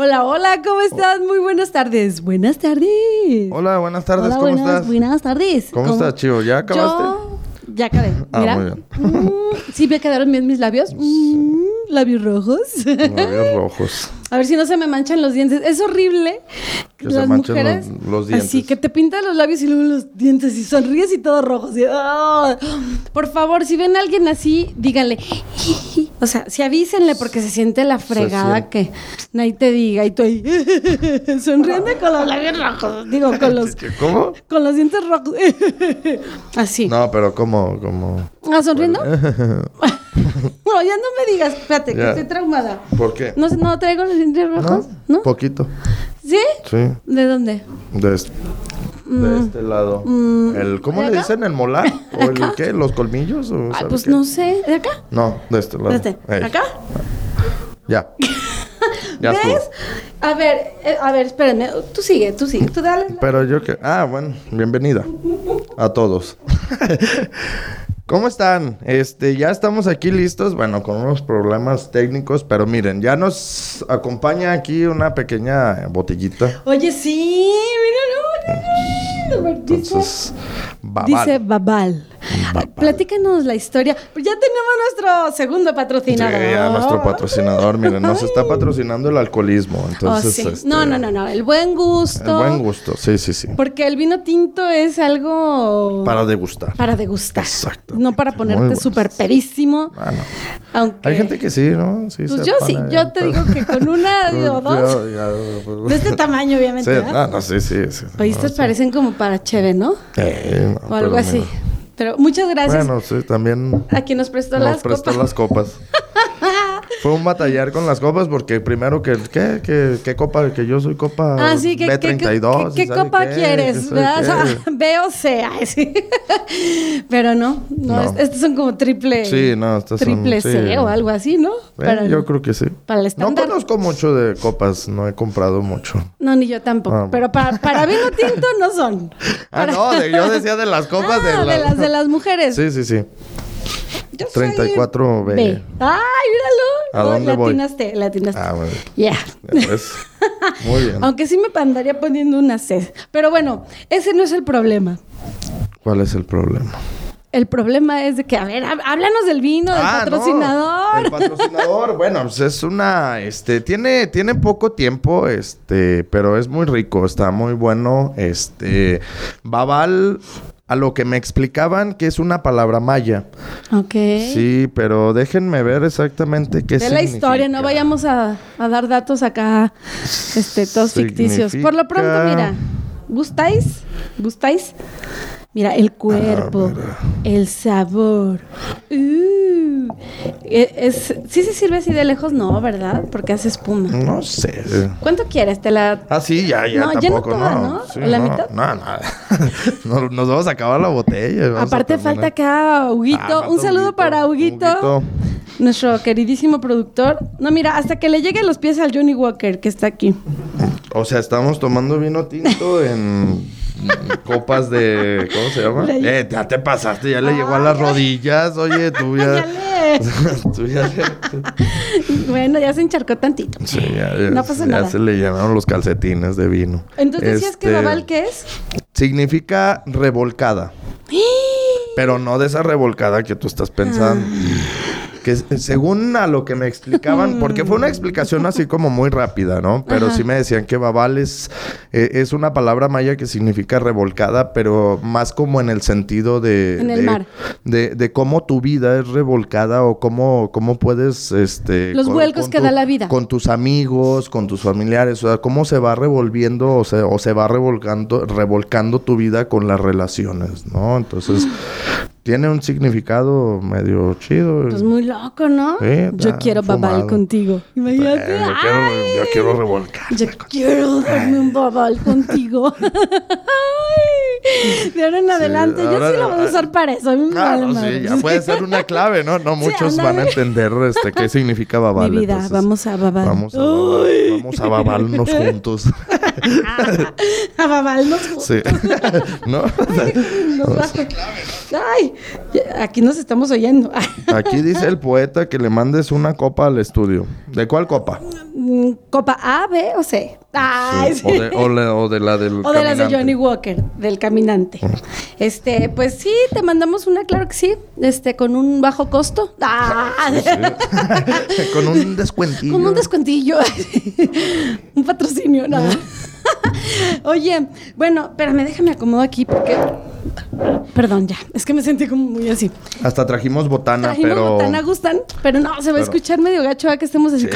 Hola, hola, ¿cómo estás? Muy buenas tardes. Buenas tardes. Hola, buenas tardes, Hola, ¿cómo buenas, estás? Buenas tardes. ¿Cómo estás, Chivo? ¿Ya acabaste? Yo ya acabé. Ah, Mira. muy bien. Mm, sí, me quedaron bien mis labios. Mm, labios rojos. Labios rojos. A ver si no se me manchan los dientes. Es horrible. Que se manchen los- los dientes. Así que te pintan los labios y luego los dientes y sonríes y todo rojo. así, ¡ah! Por favor, si ven a alguien así, díganle. O sea, si avísenle porque se siente la fregada que nadie te diga y tú ahí sonriendo con los labios rojos. Digo, con los, ¿Cómo? con los dientes rojos. Así. No, pero ¿cómo? ¿Cómo? ¿Ah, sonriendo? no, ya no me digas. Espérate, que estoy traumada. ¿Por qué? No, no traigo los dientes rojos, ¿no? Poquito. ¿Sí? Sí. ¿De dónde? De, este- de este lado. el, ¿Cómo ¿de le acá? dicen? ¿El molar? ¿O el qué? ¿Los colmillos? ¿O sabe pues qué? no sé. ¿De acá? No, de este lado. ¿De este? Ey, ¿Acá? Ya. ya ¿Ves? estuvo. A ver, eh, a ver, espérenme. Tú sigue, tú sigue. Tú dale. Pero yo que... Ah, bueno, bienvenida a todos. ¿Cómo están? Este, ya estamos aquí listos, bueno, con unos problemas técnicos, pero miren, ya nos acompaña aquí una pequeña botellita. Oye, sí, míralo. Entonces, babal. dice Babal. Babal. Platícanos la historia. Pues ya tenemos nuestro segundo Sí, patrocinador. ya nuestro patrocinador, miren, nos está patrocinando el alcoholismo, Oh, entonces... sí. este, No, no, no, no. El buen El gusto. buen gusto, sí, sí, sí. Porque el vino tinto es algo Para degustar. para degustar. Exacto. No para ponerte súper perísimo. Ah, no. Aunque. Hay gente que sí, ¿no? Sí, Pues yo sí, yo te digo que con una o dos. Pues- De este tamaño, obviamente. Sí, ¿verdad? no, no, sí, sí. sí. Oye, No, parecen como para cheve, ¿no? Eh, no, O algo así. mira. Pero muchas gracias Bueno, sí, también a quien nos prestó nos las prestó copas. las copas. Fue un batallar con las copas porque primero que, ¿qué? ¿Qué, qué copa? Que yo soy copa Ah, sí, ¿qué, qué- B32. qué- ¿y qué sabe copa quieres? B o C. ay, sí. Pero no, no, No. es- estos son como triple, Sí, no, estas son- triple sí. C o algo así, ¿no? Eh, yo creo que sí. para el No estándar. conozco mucho de copas, no he comprado mucho. No, ni yo tampoco. Ah. Pero para, para vino tinto no son. Ah, Para- no, de- yo decía de las copas Ah, de, de la- las de las mujeres. Sí, sí, sí. Yo soy 34 B. B. Ay, míralo. ¿A dónde voy? latinaste, latinaste. Ah, bueno. Ya. ya ves. Muy bien. Aunque sí me andaría poniendo una C. Pero bueno, ese no es el problema. ¿Cuál es el problema? El problema es de que, a ver, há- háblanos del vino, del Ah, no, patrocinador. El patrocinador, bueno, pues es una, este, tiene, tiene poco tiempo, este, pero es muy rico, está muy bueno, este, Babal, a lo que me explicaban que es una palabra maya. Ok. Sí, pero déjenme ver exactamente qué de la historia, no vayamos a, a dar datos acá, este, todos ficticios. Por lo pronto, mira, ¿gustáis? ¿Gustáis? Mira, el cuerpo, el sabor. Uh, e- es, ¿Sí se sirve así de lejos? No, ¿verdad? Porque hace espuma. No sé. ¿Cuánto quieres? Te la... Ah, sí, ya, ya, No, ya no tampoco, toda, no. ¿no? Sí, ¿La no, mitad? No, nada. No, nos vamos a acabar la botella. Aparte falta acá Huguito. Ah, Un saludo Huguito, para Huguito, Huguito. nuestro queridísimo productor. No, mira, hasta que le lleguen los pies al Johnny Walker, que está aquí. O sea, estamos tomando vino tinto en copas de. ¿Cómo se llama? Le- Eh, ya te pasaste, ya le llegó a las rodillas. Oye, tú ya. Tú ya le- bueno, ya se encharcó tantito. Sí, ya, ya- No pasa ya nada. se le llenaron los calcetines de vino. Entonces decías que Este, Babal, ¿qué es? Significa revolcada. Pero no de esa revolcada que tú estás pensando. Que según a lo que me explicaban, porque fue una explicación así como muy rápida, ¿no? Pero Ajá. sí me decían que babal es, eh, es una palabra maya que significa revolcada, pero más como en el sentido de... En el de, mar. De, de cómo tu vida es revolcada o cómo, cómo puedes... Este, Los vuelcos que da la vida. Con tus amigos, con tus familiares, o sea, cómo se va revolviendo o se, o se va revolcando, revolcando tu vida con las relaciones, ¿no? Entonces, tiene un significado medio chido. Pues muy loco, ¿no? Sí, Yo quiero Babal fumado. contigo. Imagínate. Yo, quiero, ¡Ay! yo quiero revolcar. Yo quiero darme un babal contigo. Ay, de ahora en adelante, yo ahora- sí lo voy a usar para eso. A mí me Claro, vale sí, ya puede ser una clave, ¿no? No muchos van a entender este, qué significa babal. Mi vida, entonces, vamos a babal. Vamos a babal, vamos a babalnos juntos. a babal nos Sí. ¿No? nos va. Ay, aquí nos estamos oyendo. Aquí dice el poeta que le mandes una copa al estudio. ¿De cuál copa? Mm, Copa A, B o C. Ay, sí. O, de, o o de la del O de las de. Johnny Walker, del caminante. Este, pues sí, te mandamos una, claro que sí. Este, con un bajo costo. Ah, Con un descuentillo. Con un descuentillo. un patrocinio, nada. Oye, bueno, espérame, déjame acomodo aquí porque. Perdón, ya. Es que me sentí como muy así. Hasta trajimos botana, Trajimos pero... botana, gustan, pero no, se va a escuchar medio gacho ¿eh? que estemos así.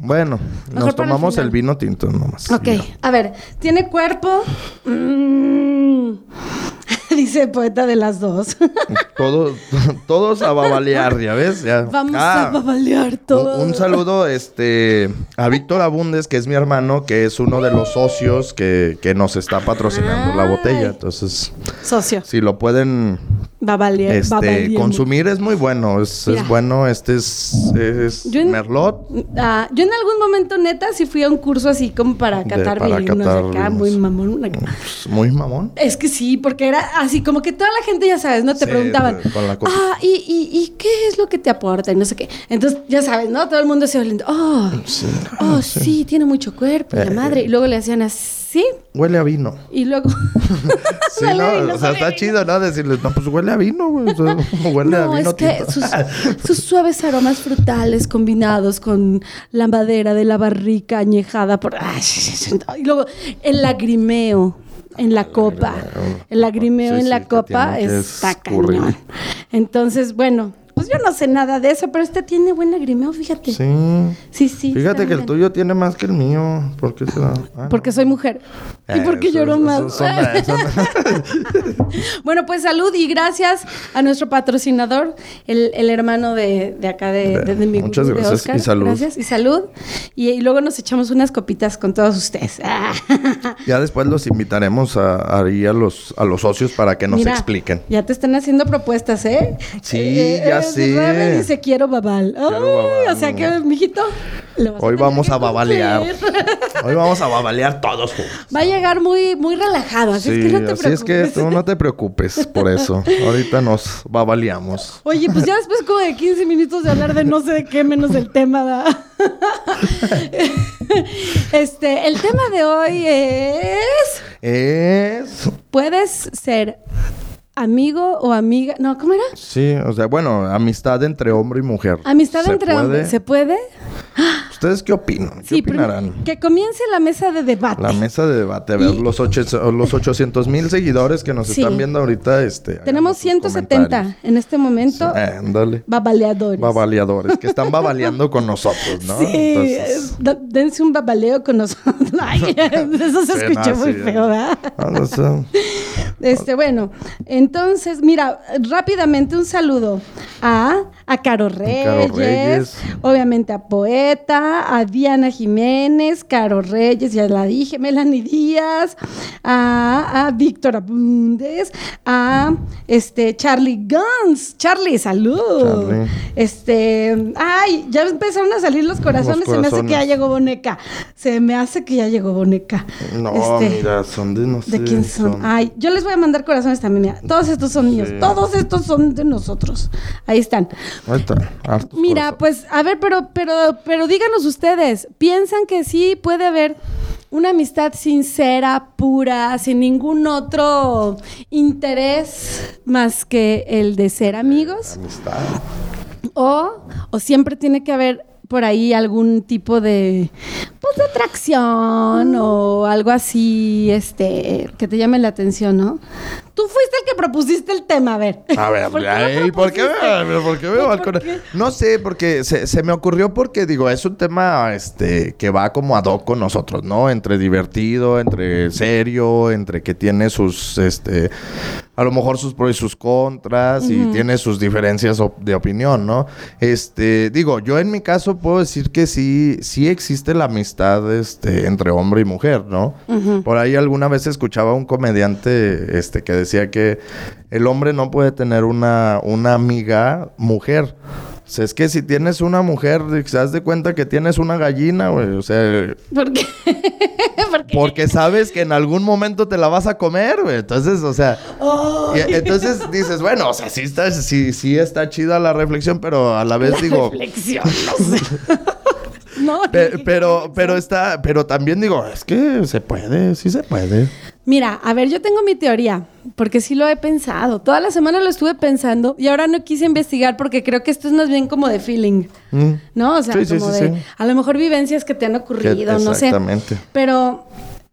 Bueno, Mejor nos tomamos el, vino tinto nomás. Ok, a ver, tiene cuerpo. Mm. Dice poeta de las dos. Todos, todos a babalear, ¿ya ves? Ya. Vamos Ah, a babalear un, todo. un saludo este, a Víctor Abundes, que es mi hermano, que es uno de los socios que, que nos está patrocinando la botella. Entonces, Socio. si lo pueden Babalear. este, babaleando. consumir, es muy bueno. Es, es bueno. Este es, es Yo en- Merlot. Ah, yo en algún momento, neta, sí fui a un curso así como para De- catar para catar acá, muy mamón. acá. pues, muy mamón. Es que sí, porque era así como que toda la gente, ya sabes, ¿no? Te Sí, preguntaban, de- con la cosa. ah, ¿y, y, y qué es lo que te aporta? Y no sé qué. Entonces, ya sabes, ¿no? Todo el mundo se oliendo, oh, Sí. oh, sí, tiene mucho cuerpo, y la Eh, madre. Y luego le hacían así, Huele a vino. y luego... Sí, ¿no? vino, O sea, está vino. chido, ¿no? Decirles, no, pues huele a vino, güey. O sea, huele a No, vino es que sus, sus suaves aromas frutales combinados con la madera de la barrica añejada por... Y luego el lagrimeo en la copa. El lagrimeo Sí, en sí, la que copa está cañón. Entonces, bueno, pues yo no sé nada de eso, pero este tiene buen lagrimeo, fíjate. Sí, Sí. sí. Fíjate que el tuyo tiene más que el mío. ¿Por qué será? Ah, Porque soy mujer. Y Eh, porque eso- lloro eso- más. eso suena- eso- Bueno, pues salud y gracias a nuestro patrocinador, el, el hermano de, de acá de, de- de mi Muchas de gracias Oscar. y salud. Gracias y salud. Y, y luego nos echamos unas copitas con todos ustedes. Ya después los invitaremos a, ahí a los, a los socios para que nos Mira, expliquen. Ya te están haciendo propuestas, ¿eh? Sí, ya sé. Raven dice quiero babal. Ay, babal. O sea que, mijito, vas Hoy vamos a babalear. Hoy vamos a babalear todos juntos. Va a llegar muy, muy relajado, así es que no te así es que preocupes. tú no te preocupes por eso. Ahorita nos babaleamos. Oye, pues ya después como de 15 minutos de hablar de no sé de qué, menos del tema, ¿verdad? Este, el tema de hoy es... Es... ¿Puedes ser amigo o amiga? No, ¿cómo era? Sí, o sea, bueno, amistad entre hombre y mujer. Amistad ¿Se entre hombres. ¿Se puede? ¿Ustedes qué opinan? ¿Qué Sí, opinarán? que comience la mesa de debate. La mesa de debate, a ver, Y- los, ocho- los 800 mil seguidores que nos Sí. están viendo ahorita, este... Tenemos hagan sus 170 comentarios. en este momento. Sí, ándale. Babaleadores. Babaleadores, que están babaleando con nosotros, ¿no? Sí, Entonces, eh, dense un babaleo con nosotros. Ay, eso se escuchó no, muy feo, ¿verdad? ah, no. Este, bueno, entonces, mira, rápidamente un saludo a, a Caro Reyes, Reyes. obviamente a Poeta, a Diana Jiménez, Caro Reyes, ya la dije, Melanie Díaz, a, a Víctor Abundes, a este Charlie Guns. Charlie, salud. Charlie. Este, ay, ya empezaron a salir los corazones, Los se me hace que ya llegó Boneca. Se me hace que ya llegó Boneca. No, Este, mira, son de no sé. ¿De quién son? Ay, yo les voy a mandar corazones también. Mira. Todos estos son míos. Sí. Todos estos son de nosotros. Ahí están. Ahí está, Mira, corazones. pues, a ver, pero, pero, pero díganos ustedes, ¿piensan que sí puede haber una amistad sincera, pura, sin ningún otro interés más que el de ser amigos? Amistad. O, o siempre tiene que haber por ahí algún tipo de pues de atracción o algo así este que te llame la atención, ¿no? Tú fuiste el que propusiste el tema, a ver. A ver, ¿Por qué ay, ¿por qué? ¿por qué me ¿Por balcona? qué? No sé, porque se, se me ocurrió porque, digo, es un tema este, que va como ad hoc con nosotros, ¿no? Entre divertido, entre serio, entre que tiene sus, este, a lo mejor sus pros y sus contras y tiene sus diferencias op- de opinión, ¿no? Este, digo, yo en mi caso puedo decir que sí, sí existe la amistad, este, entre hombre y mujer, ¿no? Por ahí alguna vez escuchaba a un comediante, este, que decía que el hombre no puede tener una, una amiga mujer. sea, es que si tienes una mujer, se das de cuenta que tienes una gallina, güey. O sea. ¿Por qué? Porque sabes que en algún momento te la vas a comer, güey. Entonces, o sea. y, entonces dices, bueno, o sea, sí está, sí, sí está chida la reflexión, pero a la vez digo. Reflexión, no sé. no, pero, pero está, pero también digo, es que se puede, sí se puede. Mira, a ver, yo tengo mi teoría, porque sí lo he pensado. Toda la semana lo estuve pensando y ahora no quise investigar porque creo que esto es más bien como de feeling. Mm. ¿No? O sea, como de a lo mejor vivencias que te han ocurrido, no sé. Exactamente. Pero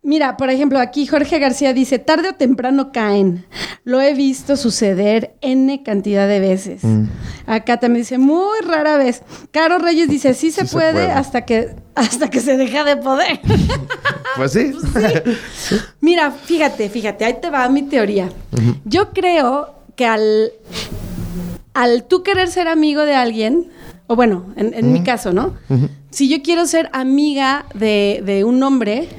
Mira, por ejemplo, aquí Jorge García dice, tarde o temprano caen. Lo he visto suceder N cantidad de veces. Mm. Acá también dice, muy rara vez. Caro Reyes dice, sí se, puede, hasta que hasta que se deja de poder. pues sí. Pues Mira, fíjate, fíjate, ahí te va mi teoría. Yo creo que al, al tú querer ser amigo de alguien, o bueno, en, mi caso, ¿no? Si yo quiero ser amiga de, de, un hombre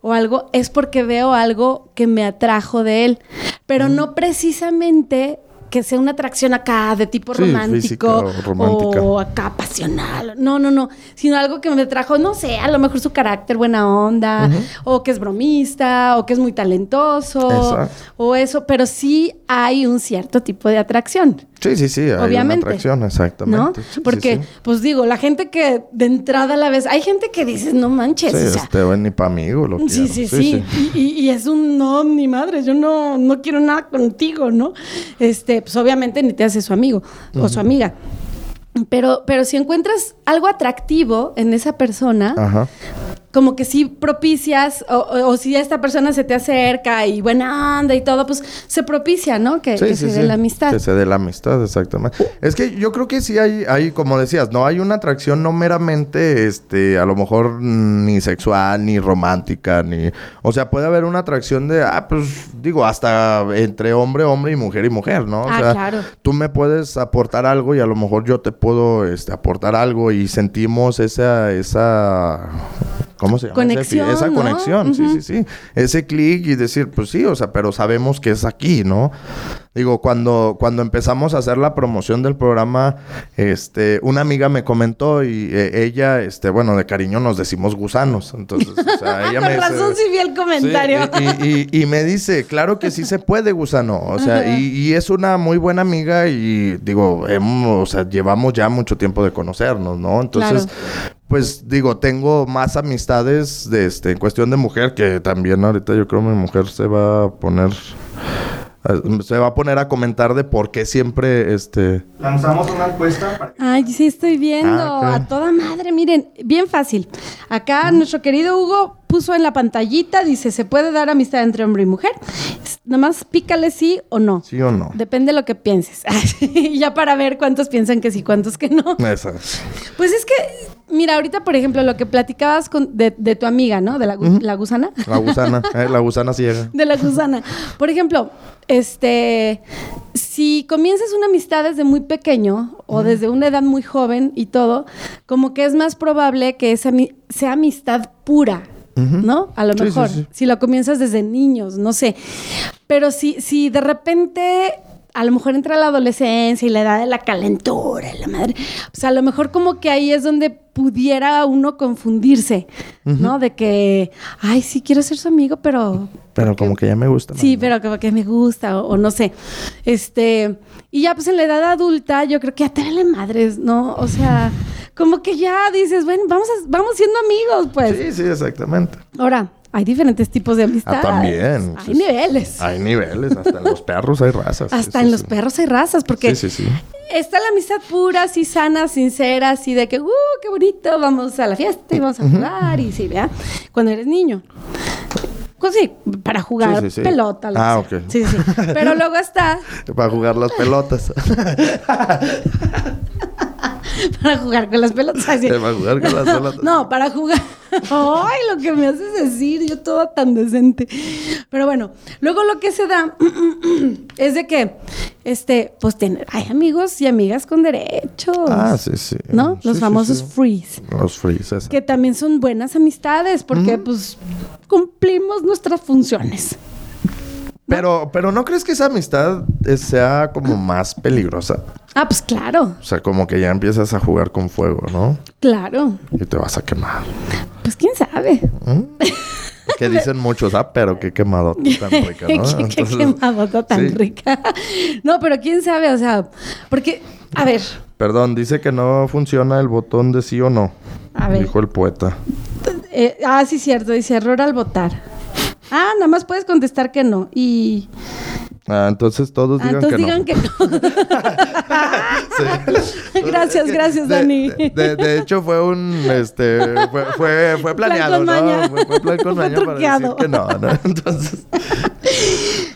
o algo, es porque veo algo que me atrajo de él, pero no precisamente que sea una atracción acá de tipo romántico o acá pasional. No, no, no. Sino algo que me trajo, no sé, a lo mejor su carácter, buena onda, o que es bromista, o que es muy talentoso, o eso. Pero sí hay un cierto tipo de atracción. Sí, sí, sí, hay Obviamente, una atracción, exactamente. ¿No? Porque, pues digo, la gente que de entrada a la vez, hay gente que dice, no manches. Sí, o este ni para amigo lo sí, sí, sí, sí, Y, y, es un no, ni madre, yo no, no quiero nada contigo, ¿no? Este, pues obviamente ni te hace su amigo o su amiga. Pero, pero si encuentras algo atractivo en esa persona, Ajá como que sí propicias, o, si esta persona se te acerca y buena onda y todo, pues se propicia, ¿no? Que, se dé la amistad. Que se dé la amistad, exactamente. Es que yo creo que sí hay, hay, como decías, no hay una atracción no meramente, este, a lo mejor ni sexual, ni romántica, ni... O sea, puede haber una atracción de, ah, pues digo, hasta entre hombre, hombre y mujer y mujer, ¿no? O ah, sea, claro. tú me puedes aportar algo y a lo mejor yo te puedo este, aportar algo y sentimos esa, esa ¿Cómo se llama? Conexión, Esa conexión, sí, sí, sí. Ese clic y decir, pues sí, o sea, pero sabemos que es aquí, ¿no? Digo, cuando, cuando empezamos a hacer la promoción del programa, este, una amiga me comentó y eh, ella, este, bueno, de cariño nos decimos gusanos. Entonces, o sea, ella me dice. razón sí vi el comentario. y, me dice, claro que sí se puede, gusano. O sea, y, es una muy buena amiga y digo, hemos, o sea, llevamos ya mucho tiempo de conocernos, ¿no? Entonces, pues digo, tengo más amistades de este, en cuestión de mujer, que también ahorita yo creo mi mujer se va a poner se va a poner a comentar de por qué siempre este lanzamos una encuesta ay sí estoy viendo ah, a toda madre miren bien fácil. Acá nuestro querido Hugo puso en la pantallita dice se puede dar amistad entre hombre y mujer nomás pícale sí o no sí o no depende de lo que pienses ya para ver cuántos piensan que sí cuántos que no Eso. pues es que Mira, ahorita, por ejemplo, lo que platicabas con, de, tu amiga, ¿no? De la, la gusana. La gusana, eh, la gusana ciega. De la gusana. Por ejemplo, este, si comienzas una amistad desde muy pequeño o desde una edad muy joven y todo, como que es más probable que esa sea amistad pura. ¿No? A lo mejor, si lo comienzas desde niños, no sé. Pero si, si de repente a lo mejor entra la adolescencia y la edad de la calentura, la madre. O sea, a lo mejor como que ahí es donde pudiera uno confundirse, ¿no? De que, ay, sí quiero ser su amigo, pero... Pero como que ya me gusta. Sí, pero como que me gusta, o, no sé. Este, y ya pues en la edad adulta yo creo que ya te vale madres, ¿no? O sea, como que ya dices, bueno, vamos, vamos siendo amigos, pues. Sí, sí, exactamente. Ahora, hay diferentes tipos de amistad. Ah, también. Hay niveles. Hay niveles. Hasta en los perros hay razas. Hasta en los perros hay razas, porque está la amistad pura, así sana, sincera, así de que, uh, qué bonito, vamos a la fiesta y vamos a jugar, y sí, vea, cuando eres niño. Pues sí, para jugar pelota. ah, ok. Sí, sí. Pero luego está... para jugar las pelotas. para jugar con las pelotas. Para jugar con las pelotas. No, para jugar. Ay, lo que me haces decir, yo todo tan decente. Pero bueno, luego lo que se da es de que, este, pues tener, hay amigos y amigas con derechos. Ah, sí, sí. ¿No? Los famosos frees. Los frees, Que también son buenas amistades porque, pues, cumplimos nuestras funciones. Pero, pero ¿no crees que esa amistad sea como más peligrosa? Ah, pues claro, O sea, como que ya empiezas a jugar con fuego, ¿no? claro. Y te vas a quemar. Pues quién sabe. Que dicen muchos, ah, pero qué quemado tan rica, ¿no? qué, qué Entonces, quemadota tan sí. rica. no, pero quién sabe, o sea, porque, a ver, Perdón, dice que no funciona el botón de sí o no. a ver. Dijo el poeta. Eh, ah, sí, cierto, dice error al votar. Ah, nada más puedes contestar que no. Y. Ah, entonces todos Ah, digan entonces que digan no. que no. Sí. Gracias, gracias, de- Dani. De, de- de hecho, fue un, este, fue, fue, fue Plan planeado, con ¿no? maña. Fue, fue plan con Fue maña para decir que no, ¿no? Entonces,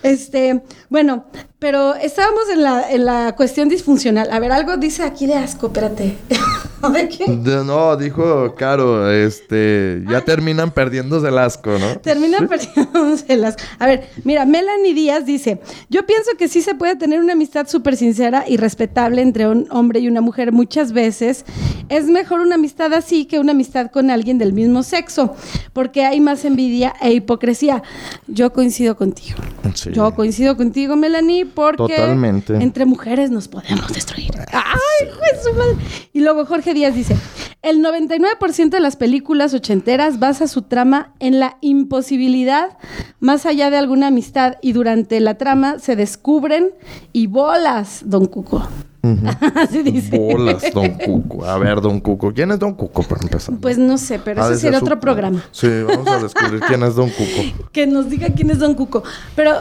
Este, bueno, pero estábamos en la, en la cuestión disfuncional. A ver, algo dice aquí de asco, espérate. ¿De qué? de- no, dijo Caro, este, ya terminan perdiéndose el asco, ¿no? Terminan perdiéndose las... A ver, mira, Melanie Díaz dice, yo pienso que sí se puede tener una amistad súper sincera y respetable entre un hombre y una mujer muchas veces. Es mejor una amistad así que una amistad con alguien del mismo sexo, porque hay más envidia e hipocresía. Yo coincido contigo. Sí. Yo coincido contigo, Melanie, porque Totalmente. entre mujeres nos podemos destruir. ¡Ay, su madre! Y luego Jorge Díaz dice, el 99% de las películas ochenteras basa su trama en la imposibilidad más allá de alguna amistad y durante la trama se descubren y bolas, don Cuco. Así dice. Bolas, Don Cuco. A ver, Don Cuco. ¿Quién es Don Cuco para empezar? Pues no sé, pero Ha de ese ser sería su- otro programa. Sí, vamos a descubrir quién es Don Cuco. Que nos diga quién es Don Cuco. Pero,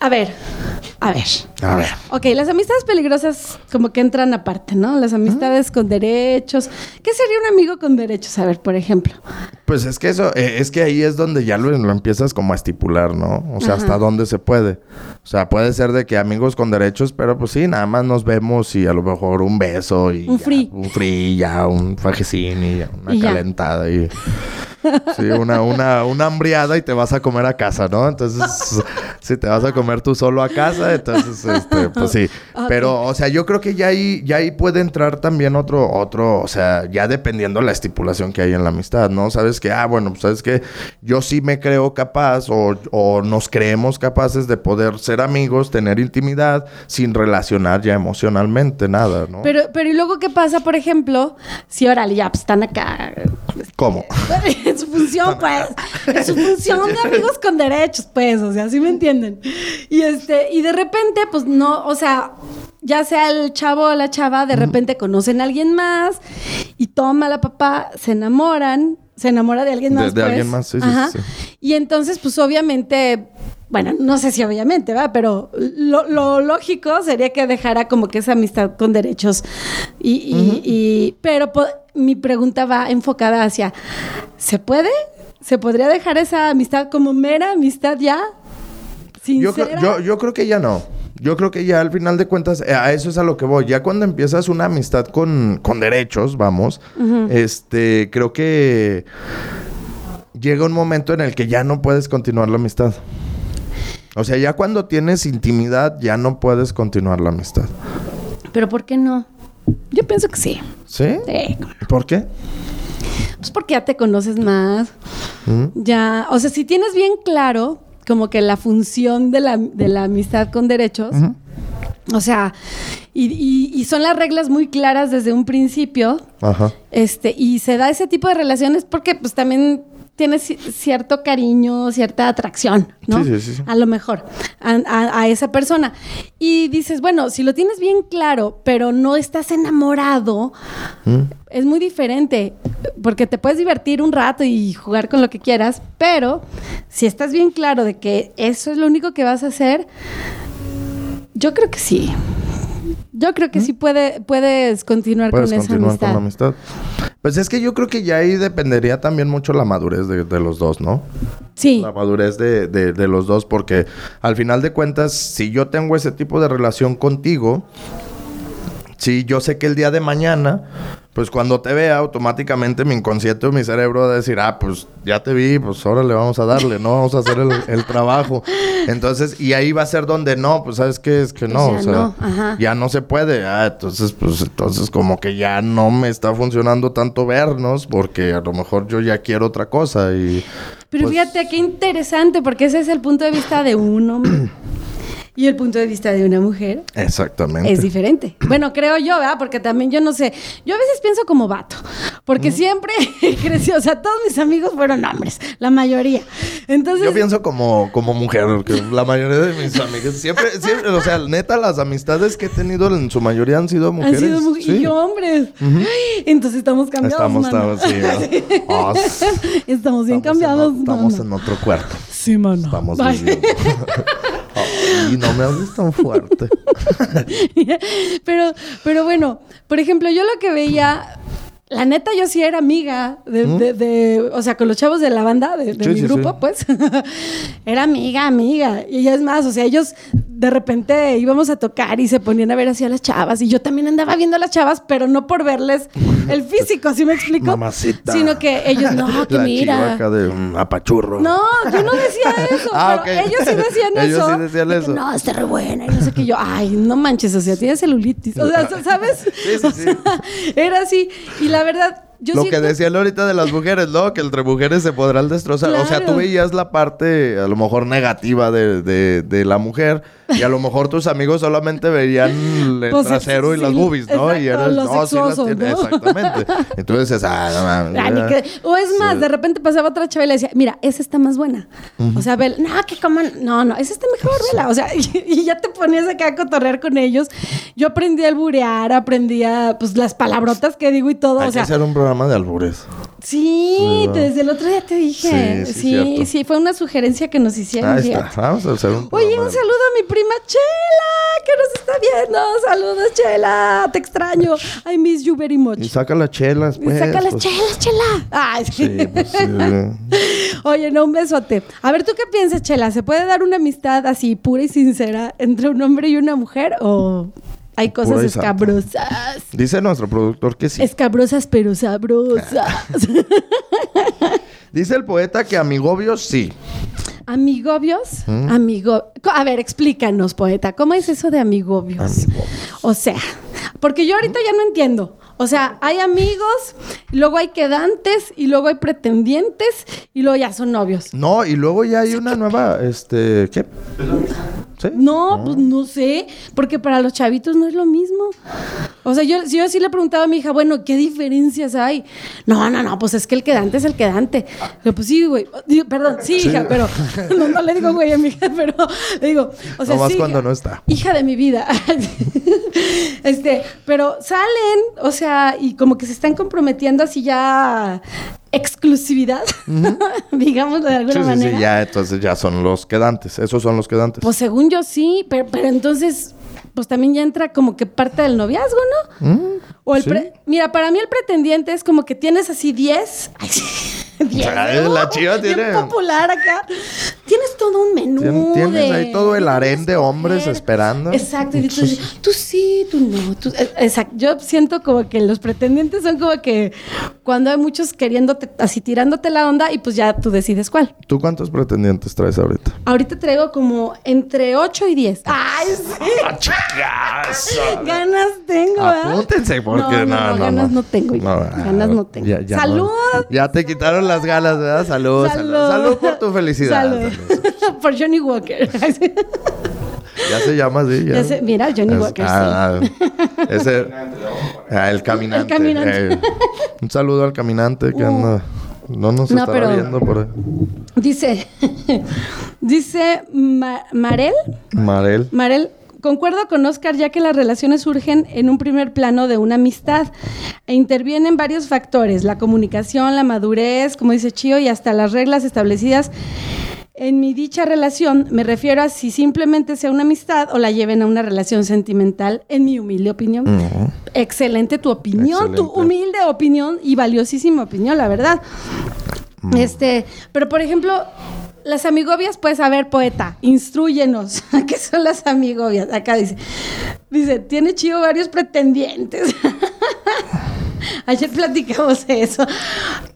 a ver, a ver. A ver. Ok, las amistades peligrosas como que entran aparte, ¿no? Las amistades con derechos. ¿Qué sería un amigo con derechos? A ver, por ejemplo. Pues es que eso, eh, es que ahí es donde ya lo, lo empiezas como a estipular, ¿no? O sea, Ajá. hasta dónde se puede. O sea, puede ser de que amigos con derechos, pero pues sí, nada más nos vemos y a lo mejor un beso y... Un ya, free. Un free, ya, un fajecín y ya, una Y ya. calentada y... Sí, una, una, una hambriada y te vas a comer a casa, ¿no? Entonces, si te vas a comer tú solo a casa, entonces, este, pues sí. Pero, o sea, yo creo que ya ahí, ya ahí puede entrar también otro, otro, o sea, ya dependiendo la estipulación que hay en la amistad, ¿no? Sabes que, ah, bueno, pues sabes que yo sí me creo capaz o, o nos creemos capaces de poder ser amigos, tener intimidad, sin relacionar ya emocionalmente nada, ¿no? Pero, pero ¿y luego qué pasa, por ejemplo, si órale, ya pues, están acá ¿Cómo? en su función, pues, en su función de amigos con derechos, pues, o sea, ¿sí me entienden? Y este, y de repente, pues no, o sea, ya sea el chavo o la chava, de repente conocen a alguien más y toma la papá, se enamoran, se enamora de alguien más. de pues. alguien más, sí, sí, Ajá. sí, Y entonces, pues obviamente. Bueno, no sé si obviamente, ¿verdad? Pero lo, lo lógico sería que dejara como que esa amistad con derechos. Y, y- y- pero mi pregunta va enfocada hacia, ¿se puede? ¿Se podría dejar esa amistad como mera amistad ya? Yo, ¿Sincera? creo- yo, yo creo que ya no. Yo creo que ya al final de cuentas, eh, a eso es a lo que voy. Ya cuando empiezas una amistad con, con derechos, vamos, este, creo que llega un momento en el que ya no puedes continuar la amistad. O sea, ya cuando tienes intimidad, ya no puedes continuar la amistad. Pero ¿por qué no? Yo pienso que sí. ¿Sí? Sí. ¿Por qué? Pues porque ya te conoces más. ¿Mm? Ya, o sea, si tienes bien claro como que la función de la, de la amistad con derechos, o sea, y, y- y son las reglas muy claras desde un principio, Ajá. este, y se da ese tipo de relaciones porque pues también tienes ci- cierto cariño, cierta atracción, ¿no? Sí, sí, sí, sí. A lo mejor, a, a- a esa persona. Y dices, bueno, si lo tienes bien claro, pero no estás enamorado, ¿Mm? es muy diferente, porque te puedes divertir un rato y jugar con lo que quieras, pero si estás bien claro de que eso es lo único que vas a hacer, yo creo que sí. Yo creo que sí puede, puedes continuar Puedes con esa continuar amistad. con la amistad. Pues es que yo creo que ya ahí dependería también mucho la madurez de, de los dos, ¿no? Sí, La madurez de, de- de los dos, porque al final de cuentas, si yo tengo ese tipo de relación contigo, si yo sé que el día de mañana, pues cuando te vea, automáticamente mi inconsciente o mi cerebro va a decir, ah, pues ya te vi, pues ahora le vamos a darle, ¿no? Vamos a hacer el, el trabajo. Entonces, y ahí va a ser donde no, pues sabes qué es que Pues no, ya o sea, no, ya no se puede. Ah, entonces, pues entonces como que ya no me está funcionando tanto vernos, porque a lo mejor yo ya quiero otra cosa y... pero pues, fíjate qué interesante, porque ese es el punto de vista de un hombre. Y el punto de vista de una mujer Exactamente. es diferente. Bueno, creo yo, ¿verdad? Porque también yo no sé. Yo a veces pienso como vato. Porque siempre creció. O sea, todos mis amigos fueron hombres. La mayoría. Entonces. Yo pienso como, como mujer, que la mayoría de mis amigas siempre, siempre, o sea, neta, las amistades que he tenido en su mayoría han sido Han mujeres. sido mu- Sí. y yo hombres. Entonces estamos cambiados. Estamos, mano. estamos, sí, Estamos bien estamos en cambiados. o- estamos mano. en otro cuarto. Sí, mano. Estamos Ay, no me hables tan fuerte. pero, pero bueno, por ejemplo, yo lo que veía, la neta, yo sí era amiga de, de- de- o sea, con los chavos de la banda, de, de Sí, mi sí, grupo, sí. pues, era amiga, amiga. Y es más, o sea, ellos de repente íbamos a tocar y se ponían a ver así a las chavas. Y yo también andaba viendo a las chavas, pero no por verles el físico, ¿sí me explico? Mamacita. Sino que ellos, no, que La mira. de un apachurro. No, yo no decía eso. Ah, pero ellos sí decían Ellos eso. sí decían que, eso. no, está re buena. Y no sé qué yo. Ay, no manches, o sea, tiene celulitis. O sea, ¿sabes? Sí, sí, O sí. sea, era así. Y la verdad, yo lo que decían ahorita de las mujeres, ¿no? Que entre mujeres se podrán destrozar. O sea, tú veías la parte, a lo mejor, negativa de, de, de la mujer. Y a lo mejor tus amigos solamente veían el Pues, trasero y las boobies, ¿no? y eres, los no, sí las. ¿no? Exactamente. Entonces dices, ah, no mames. Ah, o es más, Sí. de repente pasaba otra chava y le decía, mira, esa está más buena. O sea, ve, no, que coman, no, no, esa está mejor, vela. O sea, y, y ya te ponías acá a cotorrear con ellos. Yo aprendí a alburear, aprendía, pues, las palabrotas que digo y todo. Hay o sea, que hacer un programa de albures. sí, desde el otro día te dije. Sí, sí, Sí, fue una sugerencia que nos hicieron. Ahí está. Vamos a hacer un Oye, un saludo a mi prima Chela, que nos está viendo. Saludos, Chela. Te extraño. I miss you very much. Y saca las chelas, Y pues. saca las pues. chelas, Chela. Ay, sí. Sí, pues sí. Oye, no, un besote. A ver, ¿tú qué piensas, Chela? ¿Se puede dar una amistad así pura y sincera entre un hombre y una mujer? ¿O hay cosas y escabrosas? Dice nuestro productor que sí. Escabrosas pero sabrosas. Dice el poeta que amigobios sí. ¿Amigobios? ¿Mm? Amigo... A ver, explícanos, poeta. ¿Cómo es eso de amigobios? O sea, porque yo ahorita ya no entiendo. O sea, hay amigos, y luego hay quedantes, y luego hay pretendientes, y luego ya son novios. No, y luego ya hay una nueva, este, ¿qué? ¿Sí? No, pues no sé, porque para los chavitos no es lo mismo. O sea, yo, yo sí le preguntaba a mi hija, bueno, ¿qué diferencias hay? No, no, no, pues es que el quedante es el quedante. Le pues sí, güey. Perdón, sí, hija, pero no, no le digo güey a mi hija, pero le digo, o sea, Nomás sí, cuando hija, no está. Hija de mi vida. este, pero salen, o sea, y como que se están comprometiendo así ya exclusividad, digamos de alguna Sí, sí, manera. sí, ya, entonces ya son los quedantes. Esos son los quedantes. Pues según yo sí, pero, pero entonces, pues también ya entra como que parte del noviazgo, ¿no? Mm, O el sí. pre- Mira, para mí el pretendiente es como que tienes así 10. Ay, sí, 10. Ay, la chiva Bien tiene- popular acá. Tienes todo un menú. Tien- tienes de- ahí todo el harén de hombres esperando. Exacto. Y tú, dices, tú sí, tú no. tú- eh, exacto. Yo siento como que los pretendientes son como que cuando hay muchos queriéndote, así tirándote la onda y pues ya tú decides cuál. ¿Tú cuántos pretendientes traes ahorita? Ahorita traigo como entre 8 y 10. ¡Ay, sí! Ganas tengo, ¿verdad? Apúntense, porque no, no, ganas no, no. tengo. hija. ah, ganas no tengo. ya- ya ¡Salud! no. Ya te quitaron las ganas, ¿verdad? Salud, salud. Salud, por tu felicidad. Salud. Por Johnny Walker. Ya se llama así. Ya, Ya se- mira, Johnny Walker, ah, ah, ese, ah, el caminante. El caminante. eh, un saludo al caminante que Uh. anda. No nos No, estará pero- viendo por ahí. dice, dice Ma- Marel. Marel. Marel, concuerdo con Oscar ya que las relaciones surgen en un primer plano de una amistad e intervienen varios factores, la comunicación, la madurez, como dice Chío, y hasta las reglas establecidas en mi dicha relación. Me refiero a si simplemente sea una amistad o la lleven a una relación sentimental, en mi humilde opinión. Excelente tu opinión, tu humilde opinión y valiosísima opinión, la verdad. Este, pero por ejemplo, las amigobias, pues a ver, poeta, instruyenos. ¿Qué son las amigobias? Acá dice, dice, tiene chido varios pretendientes. Ayer platicamos eso.